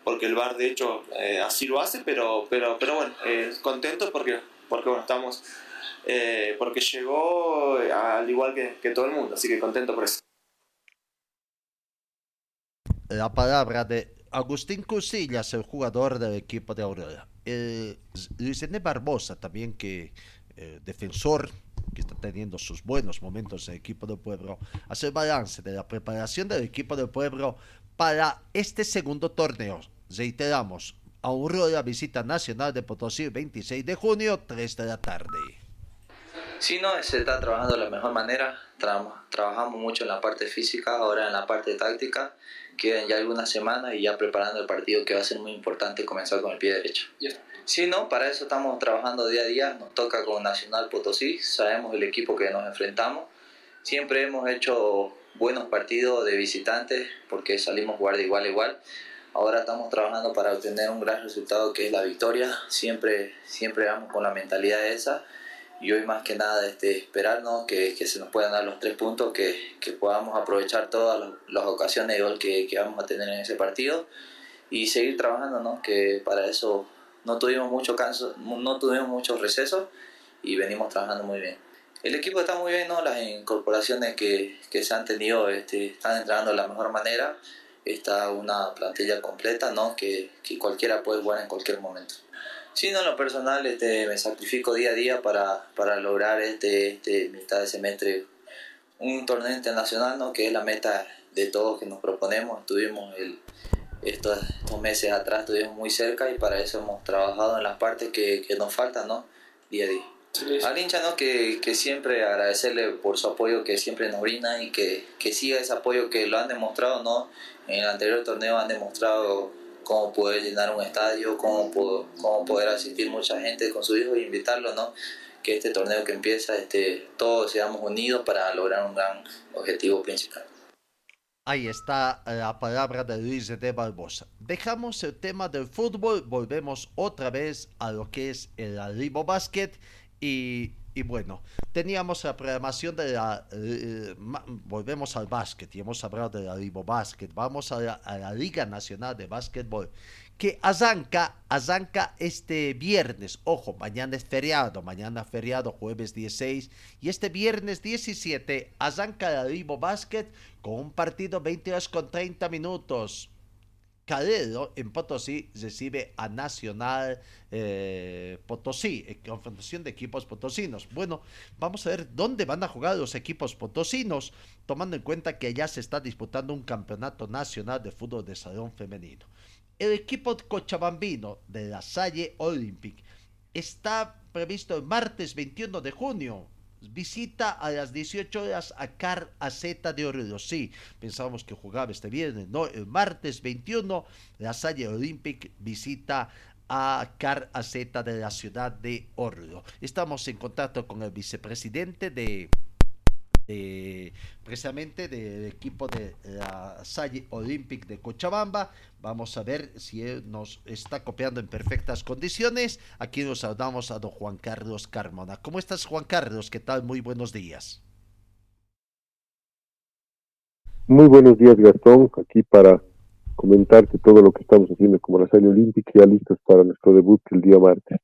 porque el bar de hecho eh, así lo hace, pero, pero, pero bueno, contentos porque, porque bueno, estamos, porque llegó al igual que, que todo el mundo, así que contento por eso la palabra de Agustín Cusillas, el jugador del equipo de Aurora. Luis. Barbosa, también que eh, defensor que está teniendo sus buenos momentos en el equipo del pueblo, hace el balance de la preparación del equipo del pueblo para este segundo torneo. Reiteramos, Aurora visita nacional de Potosí 26 de junio, 3 de la tarde. Sí, no, se está trabajando de la mejor manera. trabajamos mucho en la parte física, ahora en la parte táctica quedan ya algunas semanas y ya preparando el partido que va a ser muy importante comenzar con el pie derecho. Sí, no, para eso estamos trabajando día a día, nos toca con Nacional Potosí, sabemos el equipo que nos enfrentamos, siempre hemos hecho buenos partidos de visitantes porque salimos a jugar de igual a igual, ahora estamos trabajando para obtener un gran resultado que es la victoria, siempre, siempre vamos con la mentalidad esa. Y hoy más que nada este, esperarnos que, que, se nos puedan dar los tres puntos, que, que podamos aprovechar todas las, ocasiones de que, que, vamos a tener en ese partido y seguir trabajando, ¿no? que para eso no tuvimos mucho canso, no tuvimos muchos recesos y venimos trabajando muy bien. El equipo está muy bien, ¿no? las incorporaciones que, que se han tenido este, están entrando de la mejor manera, está una plantilla completa ¿no? que, que cualquiera puede jugar en cualquier momento. Sí, no, lo personal este, me sacrifico día a día para, para lograr este, este mitad de semestre un torneo internacional, ¿no? que es la meta de todos que nos proponemos. Estuvimos el, estos, estos meses atrás, estuvimos muy cerca y para eso hemos trabajado en las partes que, que nos faltan ¿no? día a día. Al hincha, ¿no? Que, que, siempre agradecerle por su apoyo que siempre nos brinda y que, que siga ese apoyo que lo han demostrado, ¿no? En el anterior torneo han demostrado cómo poder llenar un estadio, cómo, cómo poder asistir mucha gente con su hijo e invitarlo, ¿no? Que este torneo que empieza, este, todos seamos unidos para lograr un gran objetivo principal. Ahí está la palabra de Luis de Barbosa. Dejamos el tema del fútbol, volvemos otra vez a lo que es el Arribo Basket y bueno, teníamos la programación de la... Eh, volvemos al básquet y hemos hablado de la Libo Básquet. Vamos a la, Liga Nacional de Básquetbol que arranca, arranca este viernes. Ojo, mañana es feriado, mañana feriado, jueves 16. Y este viernes 17 arranca la Libo Básquet con un partido 20 horas con 30 minutos. Calero en Potosí recibe a Nacional eh, Potosí, en confrontación de equipos potosinos. Bueno, vamos a ver dónde van a jugar los equipos potosinos, tomando en cuenta que ya se está disputando un campeonato nacional de fútbol de salón femenino. El equipo cochabambino de la Salle Olympic está previsto el martes 21 de junio visita a las 18 horas a Car de Oruro. Sí, pensábamos que jugaba este viernes, no, el martes 21 la Salle Olympic visita a Car Z de la ciudad de Oruro. Estamos en contacto con el vicepresidente de precisamente del equipo de la Salle Olympic de Cochabamba. Vamos a ver si él nos está copiando en perfectas condiciones. Aquí nos saludamos a don Juan Carlos Carmona. ¿Cómo estás, Juan Carlos? ¿Qué tal? Muy buenos días. Muy buenos días, Gastón. Aquí para comentarte todo lo que estamos haciendo como la Salle Olympic, ya listos para nuestro debut el día martes.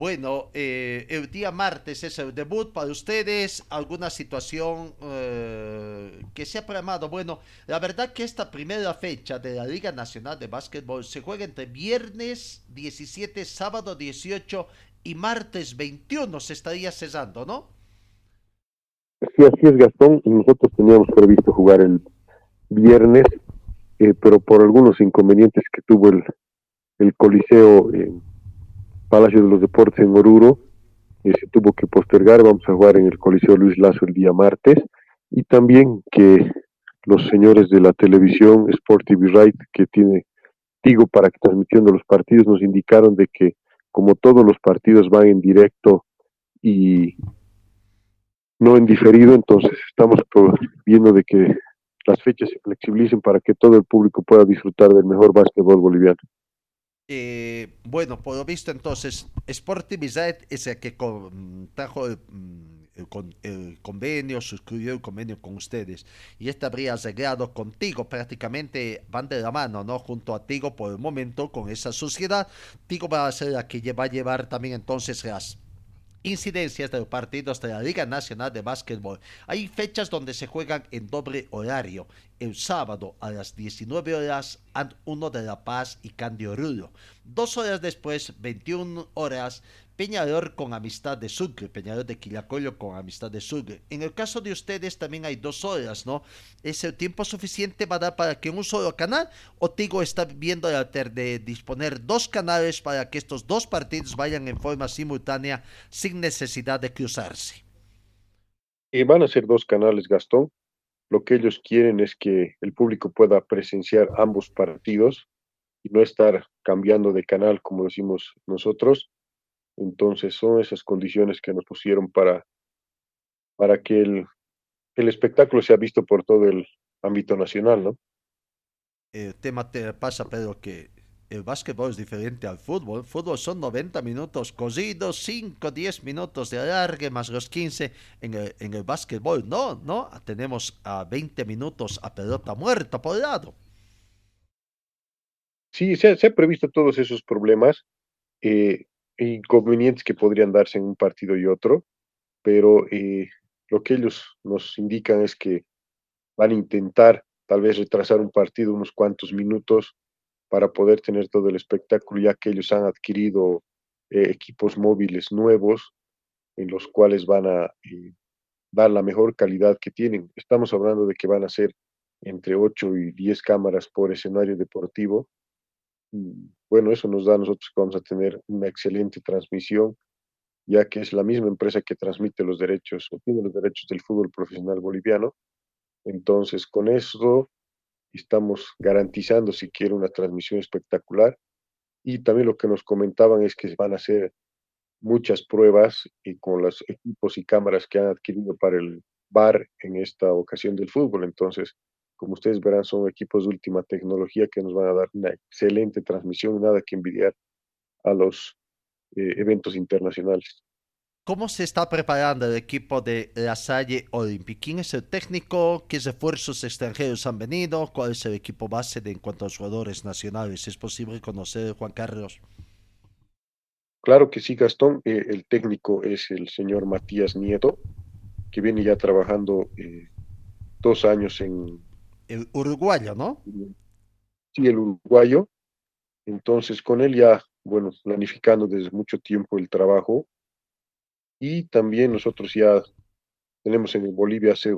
Bueno, eh, el día martes es el debut para ustedes. ¿Alguna situación eh, que se ha programado? Bueno, la verdad que esta primera fecha de la Liga Nacional de Básquetbol se juega entre viernes 17, sábado 18 y martes 21. Se estaría cesando, ¿no? Sí, así es, Gastón. Nosotros teníamos previsto jugar el viernes, eh, pero por algunos inconvenientes que tuvo el, el Coliseo. Palacio de los Deportes en Oruro, y se tuvo que postergar, vamos a jugar en el Coliseo Luis Lazo el día martes, y también que los señores de la televisión Sport TV Right, que tiene Tigo para que transmitiendo los partidos, nos indicaron de que como todos los partidos van en directo y no en diferido, entonces estamos viendo de que las fechas se flexibilicen para que todo el público pueda disfrutar del mejor básquetbol boliviano. Eh, bueno, por lo visto entonces, Sporting es el que trajo el, con, el, convenio, suscribió el convenio con ustedes y este habría arreglado contigo, prácticamente van de la mano, ¿no? Junto a Tigo por el momento con esa sociedad. Tigo va a ser la que va a llevar también entonces las incidencias de los partidos de la Liga Nacional de Básquetbol. Hay fechas donde se juegan en doble horario. El sábado a las 19 horas, uno de La Paz y Candio Rulo. Dos horas después, 21 horas, Peñador con Amistad de Sucre, Peñador de Quillacollo con Amistad de Sucre. En el caso de ustedes también hay dos horas, ¿no? ¿Es el tiempo suficiente para, que un solo canal o Tigo está viendo de disponer dos canales para que estos dos partidos vayan en forma simultánea sin necesidad de cruzarse? Y van a ser dos canales, Gastón. Lo que ellos quieren es que el público pueda presenciar ambos partidos y no estar cambiando de canal, como decimos nosotros entonces son esas condiciones que nos pusieron para, para que el, el espectáculo sea visto por todo el ámbito nacional, ¿no? El tema te pasa, Pedro, que el básquetbol es diferente al fútbol. El fútbol son 90 minutos cosidos, 5, 10 minutos de alargue, más los 15 en el, en el básquetbol. No, no, tenemos a 20 minutos a pelota muerta por lado. Sí, se, se han previsto todos esos problemas. Eh, inconvenientes que podrían darse en un partido y otro, pero eh, lo que ellos nos indican es que van a intentar tal vez retrasar un partido unos cuantos minutos para poder tener todo el espectáculo, ya que ellos han adquirido eh, equipos móviles nuevos en los cuales van a eh, dar la mejor calidad que tienen. Estamos hablando de que van a ser entre 8 y 10 cámaras por escenario deportivo bueno, eso nos da a nosotros que vamos a tener una excelente transmisión, ya que es la misma empresa que transmite los derechos, o tiene los derechos del fútbol profesional boliviano. Entonces, con eso estamos garantizando, si quiere, una transmisión espectacular. Y también lo que nos comentaban es que van a hacer muchas pruebas y con los equipos y cámaras que han adquirido para el bar en esta ocasión del fútbol. Entonces, como ustedes verán, son equipos de última tecnología que nos van a dar una excelente transmisión, nada que envidiar a los eh, eventos internacionales. ¿Cómo se está preparando el equipo de la Salle Olympic? ¿Quién es el técnico? ¿Qué refuerzos extranjeros han venido? ¿Cuál es el equipo base de, en cuanto a los jugadores nacionales? ¿Es posible conocer, Juan Carlos? Claro que sí, Gastón. Eh, el técnico es el señor Matías Nieto, que viene ya trabajando eh, dos años en, el uruguayo, ¿no? Sí, el uruguayo. Entonces, con él ya, bueno, planificando desde mucho tiempo el trabajo. Y también nosotros ya tenemos en Bolivia hace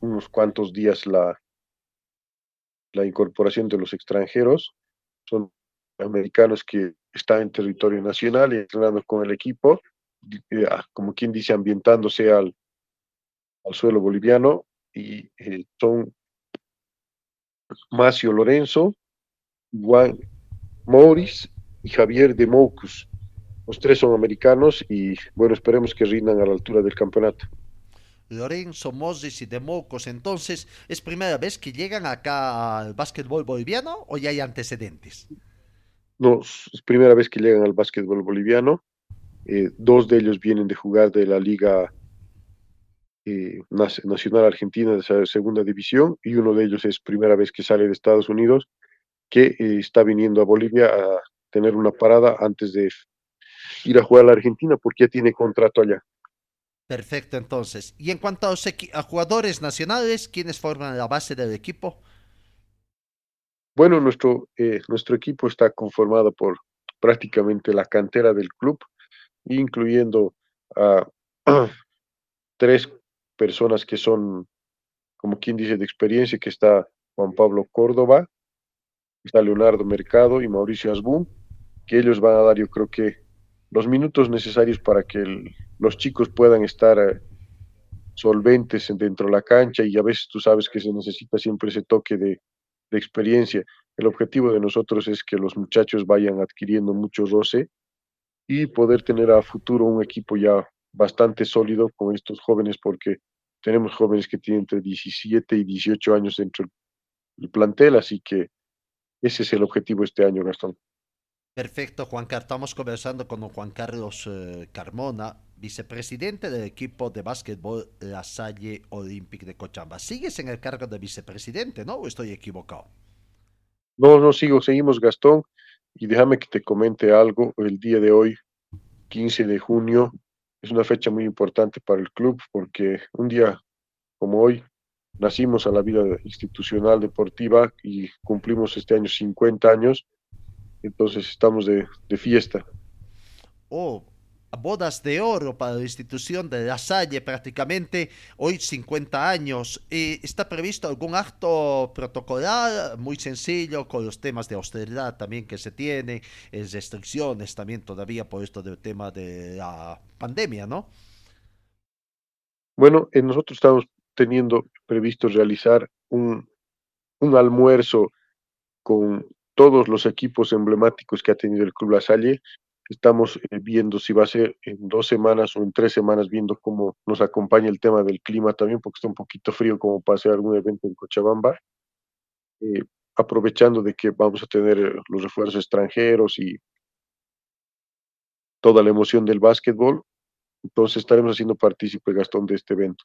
unos cuantos días la, la incorporación de los extranjeros. Son americanos que están en territorio nacional y entrenando con el equipo, eh, ah, como quien dice, ambientándose al, al suelo boliviano. Y eh, son Macio Lorenzo, Juan Morris y Javier de Moucus. Los tres son americanos y bueno, esperemos que rindan a la altura del campeonato. Lorenzo, Moses y de Moucos, entonces, ¿es primera vez que llegan acá al básquetbol boliviano o ya hay antecedentes? No, es primera vez que llegan al básquetbol boliviano. Eh, dos de ellos vienen de jugar de la Liga eh, Nacional Argentina de segunda división y uno de ellos es primera vez que sale de Estados Unidos que eh, está viniendo a Bolivia a tener una parada antes de ir a jugar a la Argentina porque ya tiene contrato allá. Perfecto, entonces. Y en cuanto a, jugadores nacionales, ¿quiénes forman la base del equipo? Bueno, nuestro, eh, nuestro equipo está conformado por prácticamente la cantera del club, incluyendo a tres personas que son, como quien dice, de experiencia, que está Juan Pablo Córdoba, está Leonardo Mercado y Mauricio Asbun, que ellos van a dar, yo creo que, los minutos necesarios para que los chicos puedan estar eh, solventes dentro de la cancha y a veces tú sabes que se necesita siempre ese toque de, de experiencia. El objetivo de nosotros es que los muchachos vayan adquiriendo mucho roce y poder tener a futuro un equipo ya bastante sólido con estos jóvenes porque tenemos jóvenes que tienen entre 17 y 18 años dentro del plantel, así que ese es el objetivo este año, Gastón. Perfecto, Juan Carlos. Estamos conversando con Juan Carlos eh, Carmona, vicepresidente del equipo de básquetbol La Salle Olympic de Cochabamba. ¿Sigues en el cargo de vicepresidente, no? ¿O estoy equivocado? No, no sigo, seguimos, Gastón. Y déjame que te comente algo. El día de hoy, 15 de junio, es una fecha muy importante para el club porque un día como hoy nacimos a la vida institucional deportiva y cumplimos este año 50 años entonces estamos de, fiesta. Oh, bodas de oro para la institución de La Salle prácticamente, hoy 50 años. Eh, ¿Está previsto algún acto protocolar muy sencillo con los temas de austeridad también que se tienen, restricciones también todavía por esto del tema de la pandemia, ¿no? Bueno, eh, nosotros estamos teniendo previsto realizar un, un almuerzo con todos los equipos emblemáticos que ha tenido el Club La Salle. Estamos eh, viendo si va a ser en dos semanas o en tres semanas, viendo cómo nos acompaña el tema del clima también, porque está un poquito frío como para hacer algún evento en Cochabamba. Eh, aprovechando de que vamos a tener eh, los refuerzos extranjeros y toda la emoción del básquetbol, entonces estaremos haciendo partícipe Gastón de este evento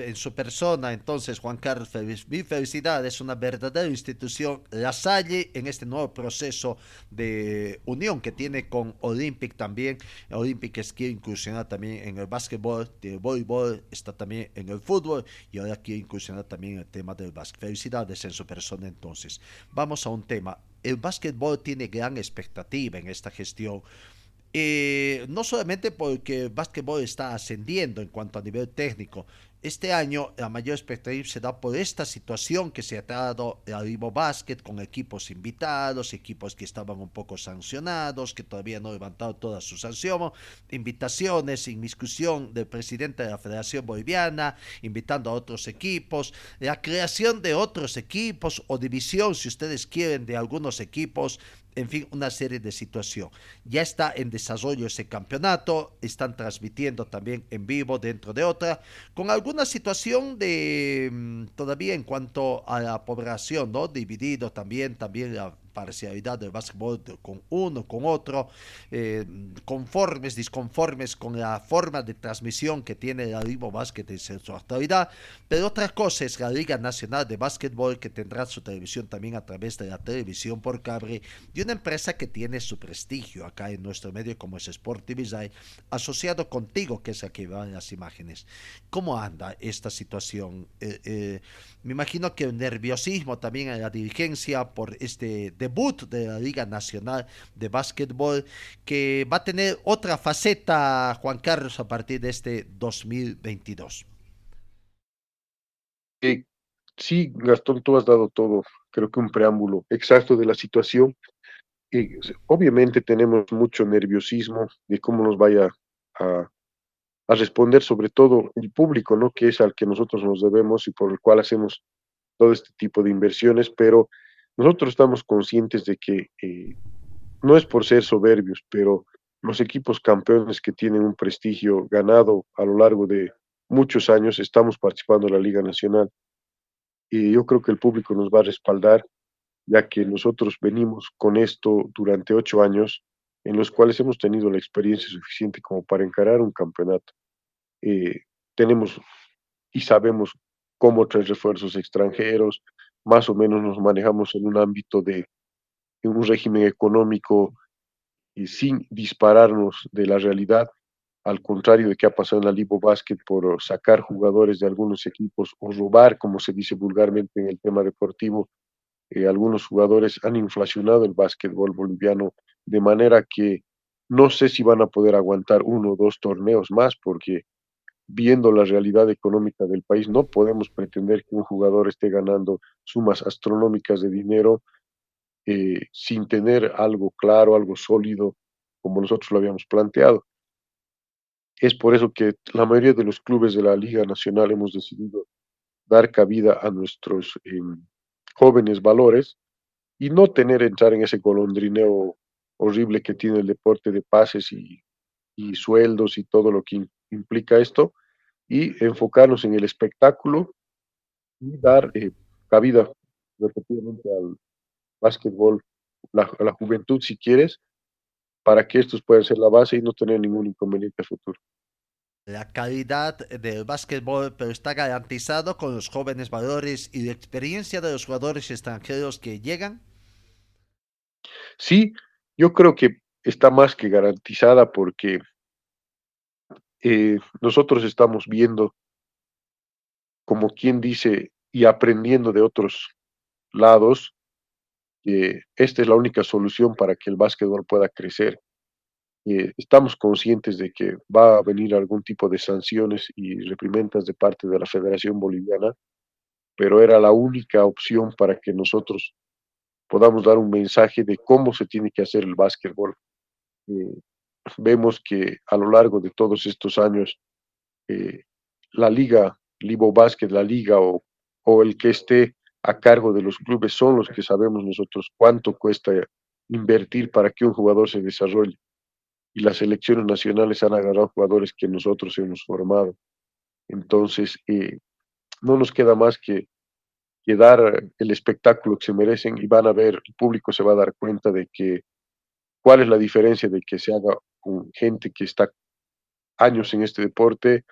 en su persona. Entonces, Juan Carlos, mi felicidad es una verdadera institución, La Salle, en este nuevo proceso de unión que tiene con Olympic también. Olympic es quiere incursionar también en el básquetbol, el voleibol, está también en el fútbol y ahora quiere incursionar también en el tema del básquet. Felicidades en su persona entonces. Vamos a un tema. El básquetbol tiene gran expectativa en esta gestión. Eh, no solamente porque el básquetbol está ascendiendo en cuanto a nivel técnico, este año la mayor expectativa se da por esta situación que se ha dado al Vivo Basket con equipos invitados, equipos que estaban un poco sancionados, que todavía no han levantado toda su sanción, invitaciones, inmiscusión del presidente de la Federación Boliviana, invitando a otros equipos, la creación de otros equipos o división, si ustedes quieren, de algunos equipos en fin, una serie de situaciones. Ya está en desarrollo ese campeonato, están transmitiendo también en vivo dentro de otra, con alguna situación de mm, todavía en cuanto a la población, ¿no? Dividido también, también la parcialidad del básquetbol con uno, con otro, eh, conformes, disconformes con la forma de transmisión que tiene la Liga Básquet en su actualidad, pero otra cosa es la Liga Nacional de Básquetbol que tendrá su televisión también a través de la televisión por cable de una empresa que tiene su prestigio acá en nuestro medio como es Sport TV asociado contigo que es aquí van las imágenes. ¿Cómo anda esta situación? Eh, eh, me imagino que el nerviosismo también en la dirigencia por este debut de la Liga Nacional de Básquetbol, que va a tener otra faceta, Juan Carlos, a partir de este 2022. Eh, sí, Gastón, tú has dado todo, creo que un preámbulo exacto de la situación. Eh, obviamente tenemos mucho nerviosismo de cómo nos vaya a, a responder, sobre todo el público, ¿no? Que es al que nosotros nos debemos y por el cual hacemos todo este tipo de inversiones, pero nosotros estamos conscientes de que eh, no es por ser soberbios, pero los equipos campeones que tienen un prestigio ganado a lo largo de muchos años, estamos participando en la Liga Nacional. Y yo creo que el público nos va a respaldar, ya que nosotros venimos con esto durante ocho años, en los cuales hemos tenido la experiencia suficiente como para encarar un campeonato. Eh, tenemos y sabemos cómo traer refuerzos extranjeros, más o menos nos manejamos en un ámbito de en un régimen económico y sin dispararnos de la realidad, al contrario de que ha pasado en la Libo Basket por sacar jugadores de algunos equipos o robar, como se dice vulgarmente en el tema deportivo, eh, algunos jugadores han inflacionado el básquetbol boliviano de manera que no sé si van a poder aguantar uno o dos torneos más, porque viendo la realidad económica del país, no podemos pretender que un jugador esté ganando sumas astronómicas de dinero eh, sin tener algo claro, algo sólido, como nosotros lo habíamos planteado. Es por eso que la mayoría de los clubes de la Liga Nacional hemos decidido dar cabida a nuestros em, jóvenes valores y no tener entrar en ese golondrineo horrible que tiene el deporte de pases y, y sueldos y todo lo que implica esto, y enfocarnos en el espectáculo y dar eh, cabida repetidamente al básquetbol, a la juventud si quieres, para que estos puedan ser la base y no tener ningún inconveniente a futuro. La calidad del básquetbol, pero está garantizado con los jóvenes valores y la experiencia de los jugadores extranjeros que llegan. Sí, yo creo que está más que garantizada porque eh, nosotros estamos viendo, como quien dice, y aprendiendo de otros lados, que esta es la única solución para que el básquetbol pueda crecer. Eh, estamos conscientes de que va a venir algún tipo de sanciones y reprimendas de parte de la Federación Boliviana, pero era la única opción para que nosotros podamos dar un mensaje de cómo se tiene que hacer el básquetbol. Eh, vemos que a lo largo de todos estos años, eh, la liga, Libo Básquet, la liga o, o el que esté a cargo de los clubes son los que sabemos nosotros cuánto cuesta invertir para que un jugador se desarrolle. Y las selecciones nacionales han agarrado jugadores que nosotros hemos formado. Entonces, eh, no nos queda más que, que, dar el espectáculo que se merecen y van a ver, el público se va a dar cuenta de que cuál es la diferencia de que se haga con gente que está años en este deporte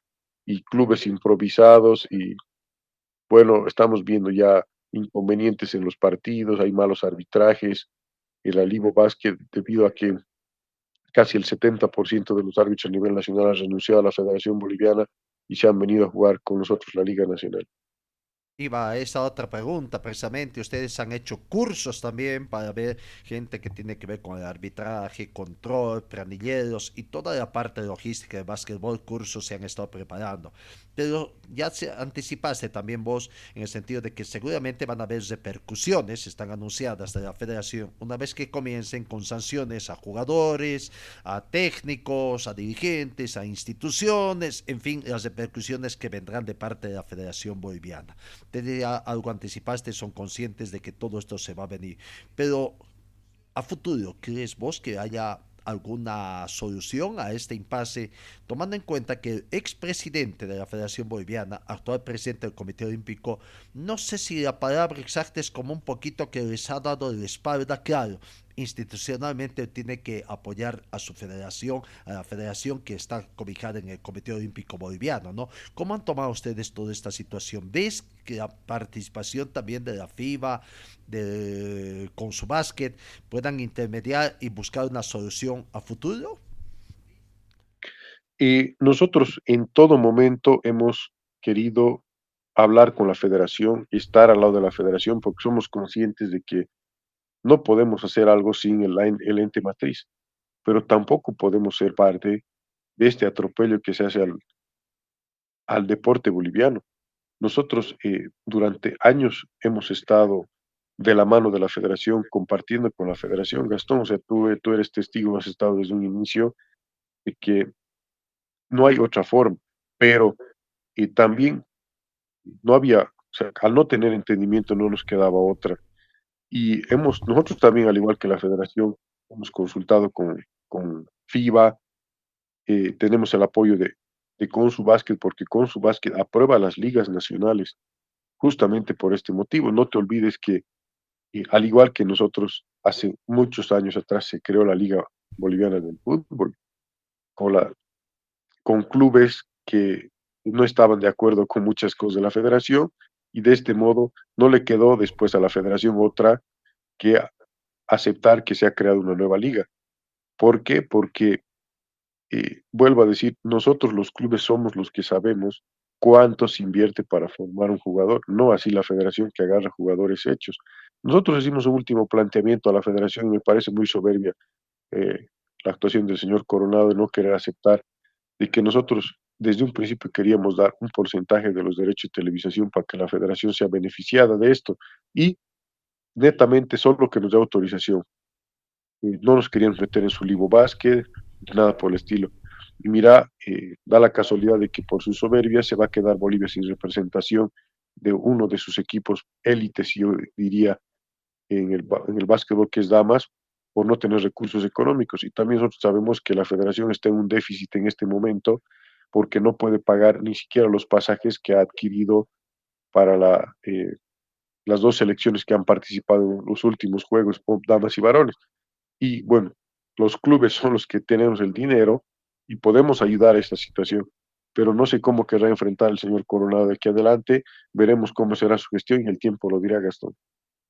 y clubes improvisados y bueno, estamos viendo ya inconvenientes en los partidos, hay malos arbitrajes, el Alivo Básquet debido a que casi el 70% de los árbitros a nivel nacional han renunciado a la Federación Boliviana y se han venido a jugar con nosotros la Liga Nacional. Iba a esa otra pregunta, precisamente. Ustedes han hecho cursos también para ver gente que tiene que ver con el arbitraje, control, planilleros y toda la parte logística de básquetbol, cursos se han estado preparando. Pero ya anticipaste también vos en el sentido de que seguramente van a haber repercusiones, están anunciadas de la federación, una vez que comiencen con sanciones a jugadores, a técnicos, a dirigentes, a instituciones, en fin, las repercusiones que vendrán de parte de la Federación Boliviana desde algo anticipaste, son conscientes de que todo esto se va a venir. Pero a futuro, ¿crees vos que haya alguna solución a este impasse, tomando en cuenta que el expresidente de la Federación Boliviana, actual presidente del Comité Olímpico, no sé si la palabra exacta es como un poquito que les ha dado la espalda, claro, institucionalmente tiene que apoyar a su federación, a la federación que está cobijada en el Comité Olímpico Boliviano, ¿no? ¿Cómo han tomado ustedes toda esta situación? ¿Ves que la participación también de la FIBA, de, con su básquet, puedan intermediar y buscar una solución a futuro? Y nosotros en todo momento hemos querido hablar con la federación, estar al lado de la federación, porque somos conscientes de que no podemos hacer algo sin el, ente matriz, pero tampoco podemos ser parte de este atropello que se hace al, deporte boliviano. Nosotros eh, durante años hemos estado de la mano de la federación, compartiendo con la federación. Gastón, o sea, tú, tú eres testigo, has estado desde un inicio de que no hay otra forma, pero y también no había, o sea, al no tener entendimiento no nos quedaba otra y hemos, nosotros también, al igual que la federación, hemos consultado con, con FIBA, eh, tenemos el apoyo de, de Consu Básquet, porque Consu Básquet aprueba las ligas nacionales justamente por este motivo. No te olvides que, eh, al igual que nosotros, hace muchos años atrás se creó la Liga Boliviana del Fútbol, con, la, con clubes que no estaban de acuerdo con muchas cosas de la federación y de este modo no le quedó después a la federación otra que aceptar que se ha creado una nueva liga. ¿Por qué? Porque, eh, vuelvo a decir, nosotros los clubes somos los que sabemos cuánto se invierte para formar un jugador, no así la federación que agarra jugadores hechos. Nosotros hicimos un último planteamiento a la federación y me parece muy soberbia eh, la actuación del señor Coronado de no querer aceptar de que nosotros desde un principio queríamos dar un porcentaje de los derechos de televisación para que la federación sea beneficiada de esto y netamente solo que nos dé autorización. Eh, no nos querían meter en su libo básquet, nada por el estilo. Y mira, eh, da la casualidad de que por su soberbia se va a quedar Bolivia sin representación de uno de sus equipos élites, yo diría, en el, en el básquetbol que es Damas, por no tener recursos económicos. Y también nosotros sabemos que la federación está en un déficit en este momento porque no puede pagar ni siquiera los pasajes que ha adquirido para la, eh, las dos selecciones que han participado en los últimos juegos, damas y varones. Y bueno, los clubes son los que tenemos el dinero y podemos ayudar a esta situación, pero no sé cómo querrá enfrentar el señor Coronado de aquí adelante, veremos cómo será su gestión y el tiempo lo dirá Gastón.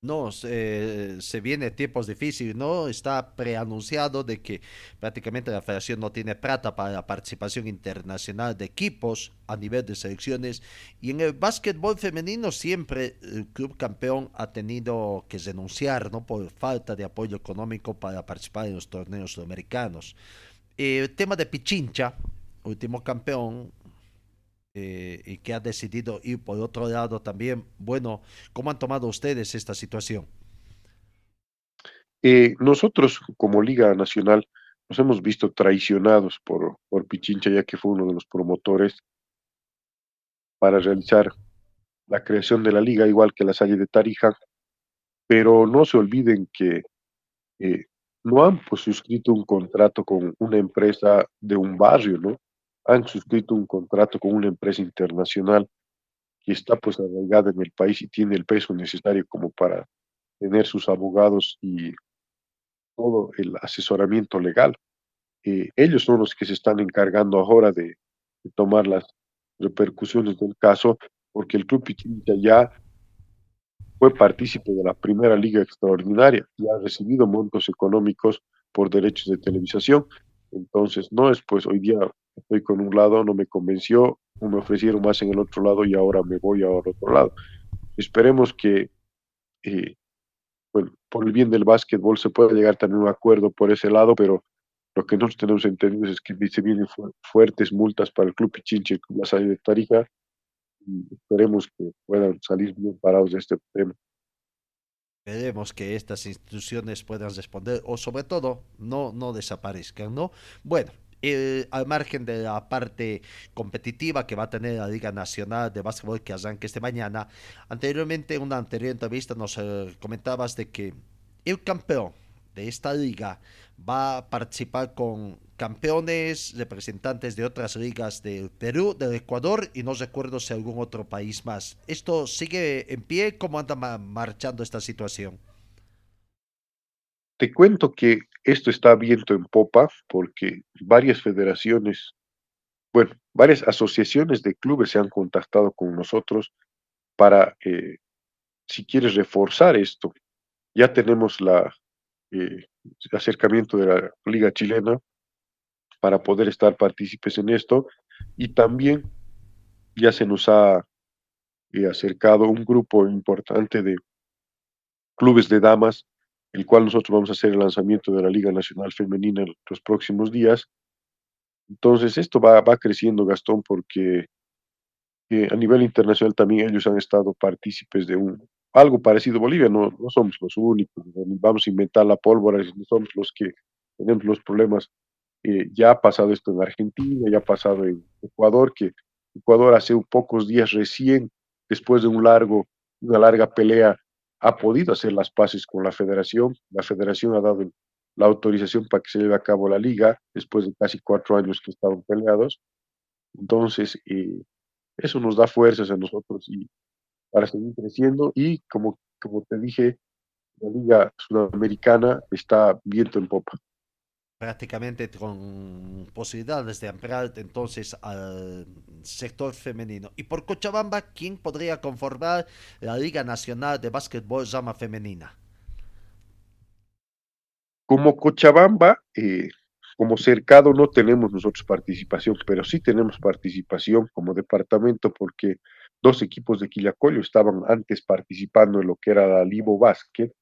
No, se, se viene tiempos difíciles, ¿no? Está preanunciado de que prácticamente la federación no tiene plata para la participación internacional de equipos a nivel de selecciones. Y en el básquetbol femenino siempre el club campeón ha tenido que renunciar, ¿no? Por falta de apoyo económico para participar en los torneos sudamericanos. El tema de Pichincha, último campeón, eh, y que ha decidido ir por otro lado también. Bueno, ¿cómo han tomado ustedes esta situación? Eh, nosotros como Liga Nacional nos hemos visto traicionados por, por Pichincha, ya que fue uno de los promotores para realizar la creación de la liga, igual que la Salle de Tarija, pero no se olviden que eh, no han pues, suscrito un contrato con una empresa de un barrio, ¿no? Han suscrito un contrato con una empresa internacional que está pues arraigada en el país y tiene el peso necesario como para tener sus abogados y todo el asesoramiento legal. Eh, ellos son los que se están encargando ahora de, tomar las repercusiones del caso, porque el Club Pichincha ya fue partícipe de la primera liga extraordinaria y ha recibido montos económicos por derechos de televisación. Entonces, no es pues hoy día estoy con un lado, no me convenció, me ofrecieron más en el otro lado y ahora me voy al otro lado. Esperemos que, eh, bueno, por el bien del básquetbol se pueda llegar también a un acuerdo por ese lado, pero lo que nosotros tenemos entendido es que se vienen fuertes multas para el Club Pichinche y la salida de Tarija y esperemos que puedan salir bien parados de este tema. Esperemos que estas instituciones puedan responder o sobre todo no, no desaparezcan, ¿no? Bueno, al margen de la parte competitiva que va a tener la Liga Nacional de Básquetbol que arranque este mañana, anteriormente en una anterior entrevista nos eh, comentabas de que el campeón de esta liga va a participar con campeones, representantes de otras ligas del Perú, del Ecuador y no recuerdo si algún otro país más. ¿Esto sigue en pie? ¿Cómo anda marchando esta situación? Te cuento que esto está viento en popa porque varias federaciones, bueno, varias asociaciones de clubes se han contactado con nosotros para, eh, si quieres, reforzar esto. Ya tenemos la, eh, acercamiento de la Liga Chilena para poder estar partícipes en esto y también ya se nos ha eh, acercado un grupo importante de clubes de damas el cual nosotros vamos a hacer el lanzamiento de la Liga Nacional Femenina en los próximos días. Entonces, esto va, va creciendo, Gastón, porque eh, a nivel internacional también ellos han estado partícipes de un algo parecido a Bolivia, no, no somos los únicos, vamos a inventar la pólvora, no somos los que tenemos los problemas. Eh, ya ha pasado esto en Argentina, ya ha pasado en Ecuador, que Ecuador hace pocos días recién, después de un largo, una larga pelea, ha podido hacer las paces con la federación. La federación ha dado la autorización para que se lleve a cabo la liga después de casi cuatro años que estaban peleados. Entonces, eh, eso nos da fuerzas a nosotros y para seguir creciendo y como, como te dije, la liga sudamericana está viento en popa prácticamente con posibilidades de ampliar entonces al sector femenino. Y por Cochabamba, ¿quién podría conformar la Liga Nacional de Básquetbol Llama Femenina? Como Cochabamba, eh, como cercado no tenemos nosotros participación, pero sí tenemos participación como departamento porque dos equipos de Quillacollo estaban antes participando en lo que era la Libo Básquet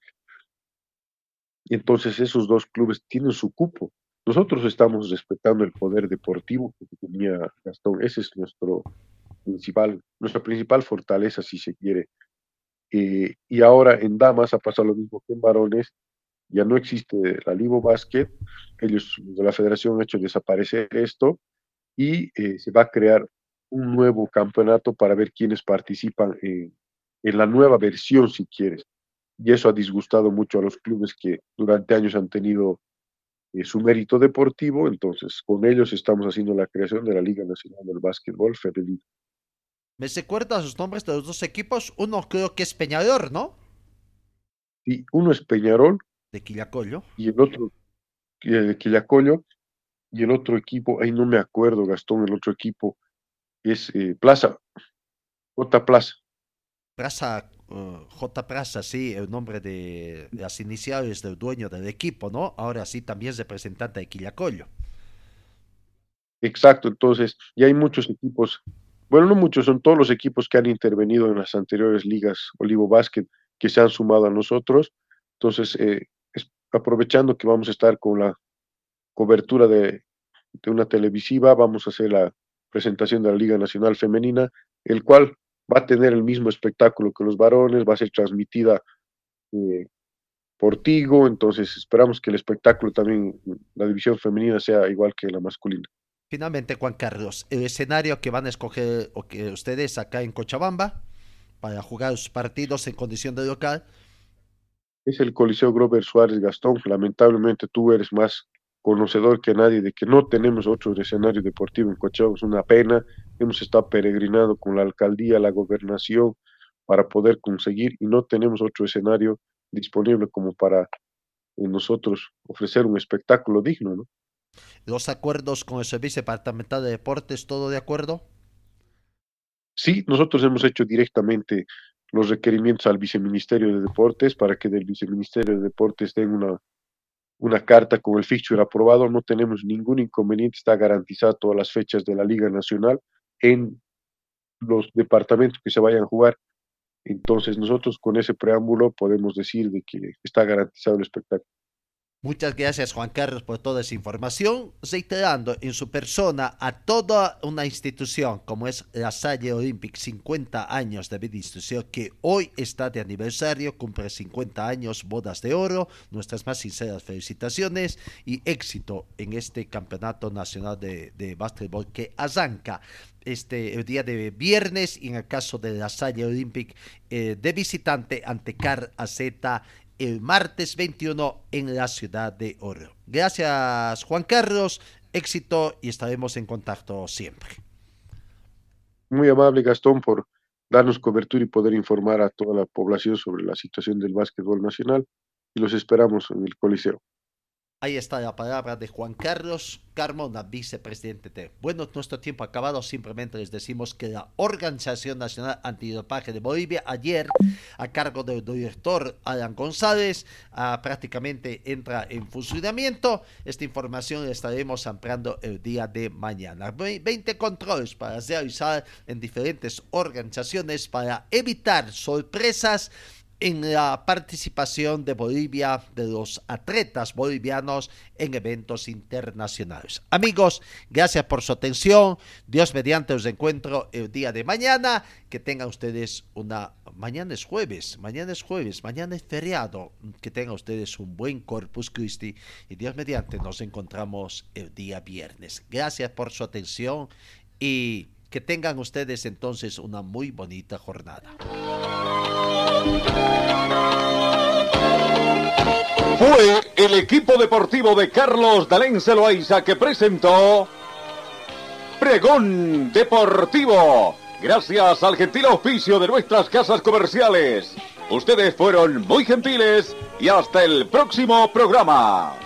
y entonces esos dos clubes tienen su cupo. Nosotros estamos respetando el poder deportivo que tenía Gastón. Ese es nuestro principal, nuestra principal fortaleza, si se quiere. Eh, y ahora en damas ha pasado lo mismo que en varones. Ya no existe la Libo Basket. Ellos de la federación han hecho desaparecer esto y eh, se va a crear un nuevo campeonato para ver quiénes participan en la nueva versión, si quieres y eso ha disgustado mucho a los clubes que durante años han tenido eh, su mérito deportivo, entonces con ellos estamos haciendo la creación de la Liga Nacional del Básquetbol Femenino. ¿Me recuerda sus nombres de los dos equipos? Uno creo que es Peñador, ¿no? Sí, uno es Peñarol. De Quillacollo. Y el otro eh, de Quillacollo. Y el otro equipo, ahí no me acuerdo, Gastón, el otro equipo es eh, Plaza, J Plaza. Plaza, uh, J Plaza, sí, el nombre de, las iniciales del dueño del equipo, ¿no? Ahora sí también es representante de Quillacollo. Exacto, entonces, y hay muchos equipos, bueno, no muchos, son todos los equipos que han intervenido en las anteriores ligas Olivo Basket que se han sumado a nosotros. Entonces, eh, aprovechando que vamos a estar con la cobertura de, de una televisiva, vamos a hacer la presentación de la Liga Nacional Femenina, el cual va a tener el mismo espectáculo que los varones, va a ser transmitida eh, por Tigo, entonces esperamos que el espectáculo también, la división femenina sea igual que la masculina. Finalmente, Juan Carlos, el escenario que van a escoger o que ustedes acá en Cochabamba para jugar sus partidos en condición de local. Es el Coliseo Grover Suárez Gastón. Lamentablemente tú eres más conocedor que nadie de que no tenemos otro escenario deportivo en Cochabamba. Es una pena. Hemos estado peregrinando con la alcaldía, la gobernación, para poder conseguir y no tenemos otro escenario disponible como para eh, nosotros ofrecer un espectáculo digno, ¿no? ¿Los acuerdos con el Servicio Departamental de Deportes, todo de acuerdo? Sí, nosotros hemos hecho directamente los requerimientos al Viceministerio de Deportes para que del Viceministerio de Deportes den una una carta con el fixture aprobado, no tenemos ningún inconveniente, está garantizada todas las fechas de la Liga Nacional en los departamentos que se vayan a jugar. Entonces nosotros con ese preámbulo podemos decir de que está garantizado el espectáculo. Muchas gracias Juan Carlos por toda esa información, reiterando en su persona a toda una institución como es la Salle Olympic, 50 años de vida institución que hoy está de aniversario, cumple 50 años, bodas de oro, nuestras más sinceras felicitaciones y éxito en este campeonato nacional de, de básquetbol que arranca este, el día de viernes y en el caso de la Salle Olympic eh, de visitante ante Car AZ el martes 21 en la ciudad de Oro. Gracias Juan Carlos, éxito y estaremos en contacto siempre. Muy amable Gastón por darnos cobertura y poder informar a toda la población sobre la situación del básquetbol nacional y los esperamos en el Coliseo. Ahí está la palabra de Juan Carlos Carmona, vicepresidente de. Bueno, nuestro tiempo acabado. Simplemente les decimos que la Organización Nacional Antidopaje de Bolivia, ayer, a cargo del director Alan González, ah, prácticamente entra en funcionamiento. Esta información la estaremos ampliando el día de mañana. 20 controles para realizar en diferentes organizaciones para evitar sorpresas en la participación de Bolivia, de los atletas bolivianos en eventos internacionales. Amigos, gracias por su atención. Dios mediante os encuentro el día de mañana. Que tengan ustedes una... Mañana es jueves, mañana es jueves, mañana es feriado. Que tengan ustedes un buen Corpus Christi y Dios mediante nos encontramos el día viernes. Gracias por su atención y que tengan ustedes entonces una muy bonita jornada. Fue el equipo deportivo de Carlos Dalén Celoaiza que presentó Pregón Deportivo. Gracias al gentil auspicio de nuestras casas comerciales. Ustedes fueron muy gentiles y hasta el próximo programa.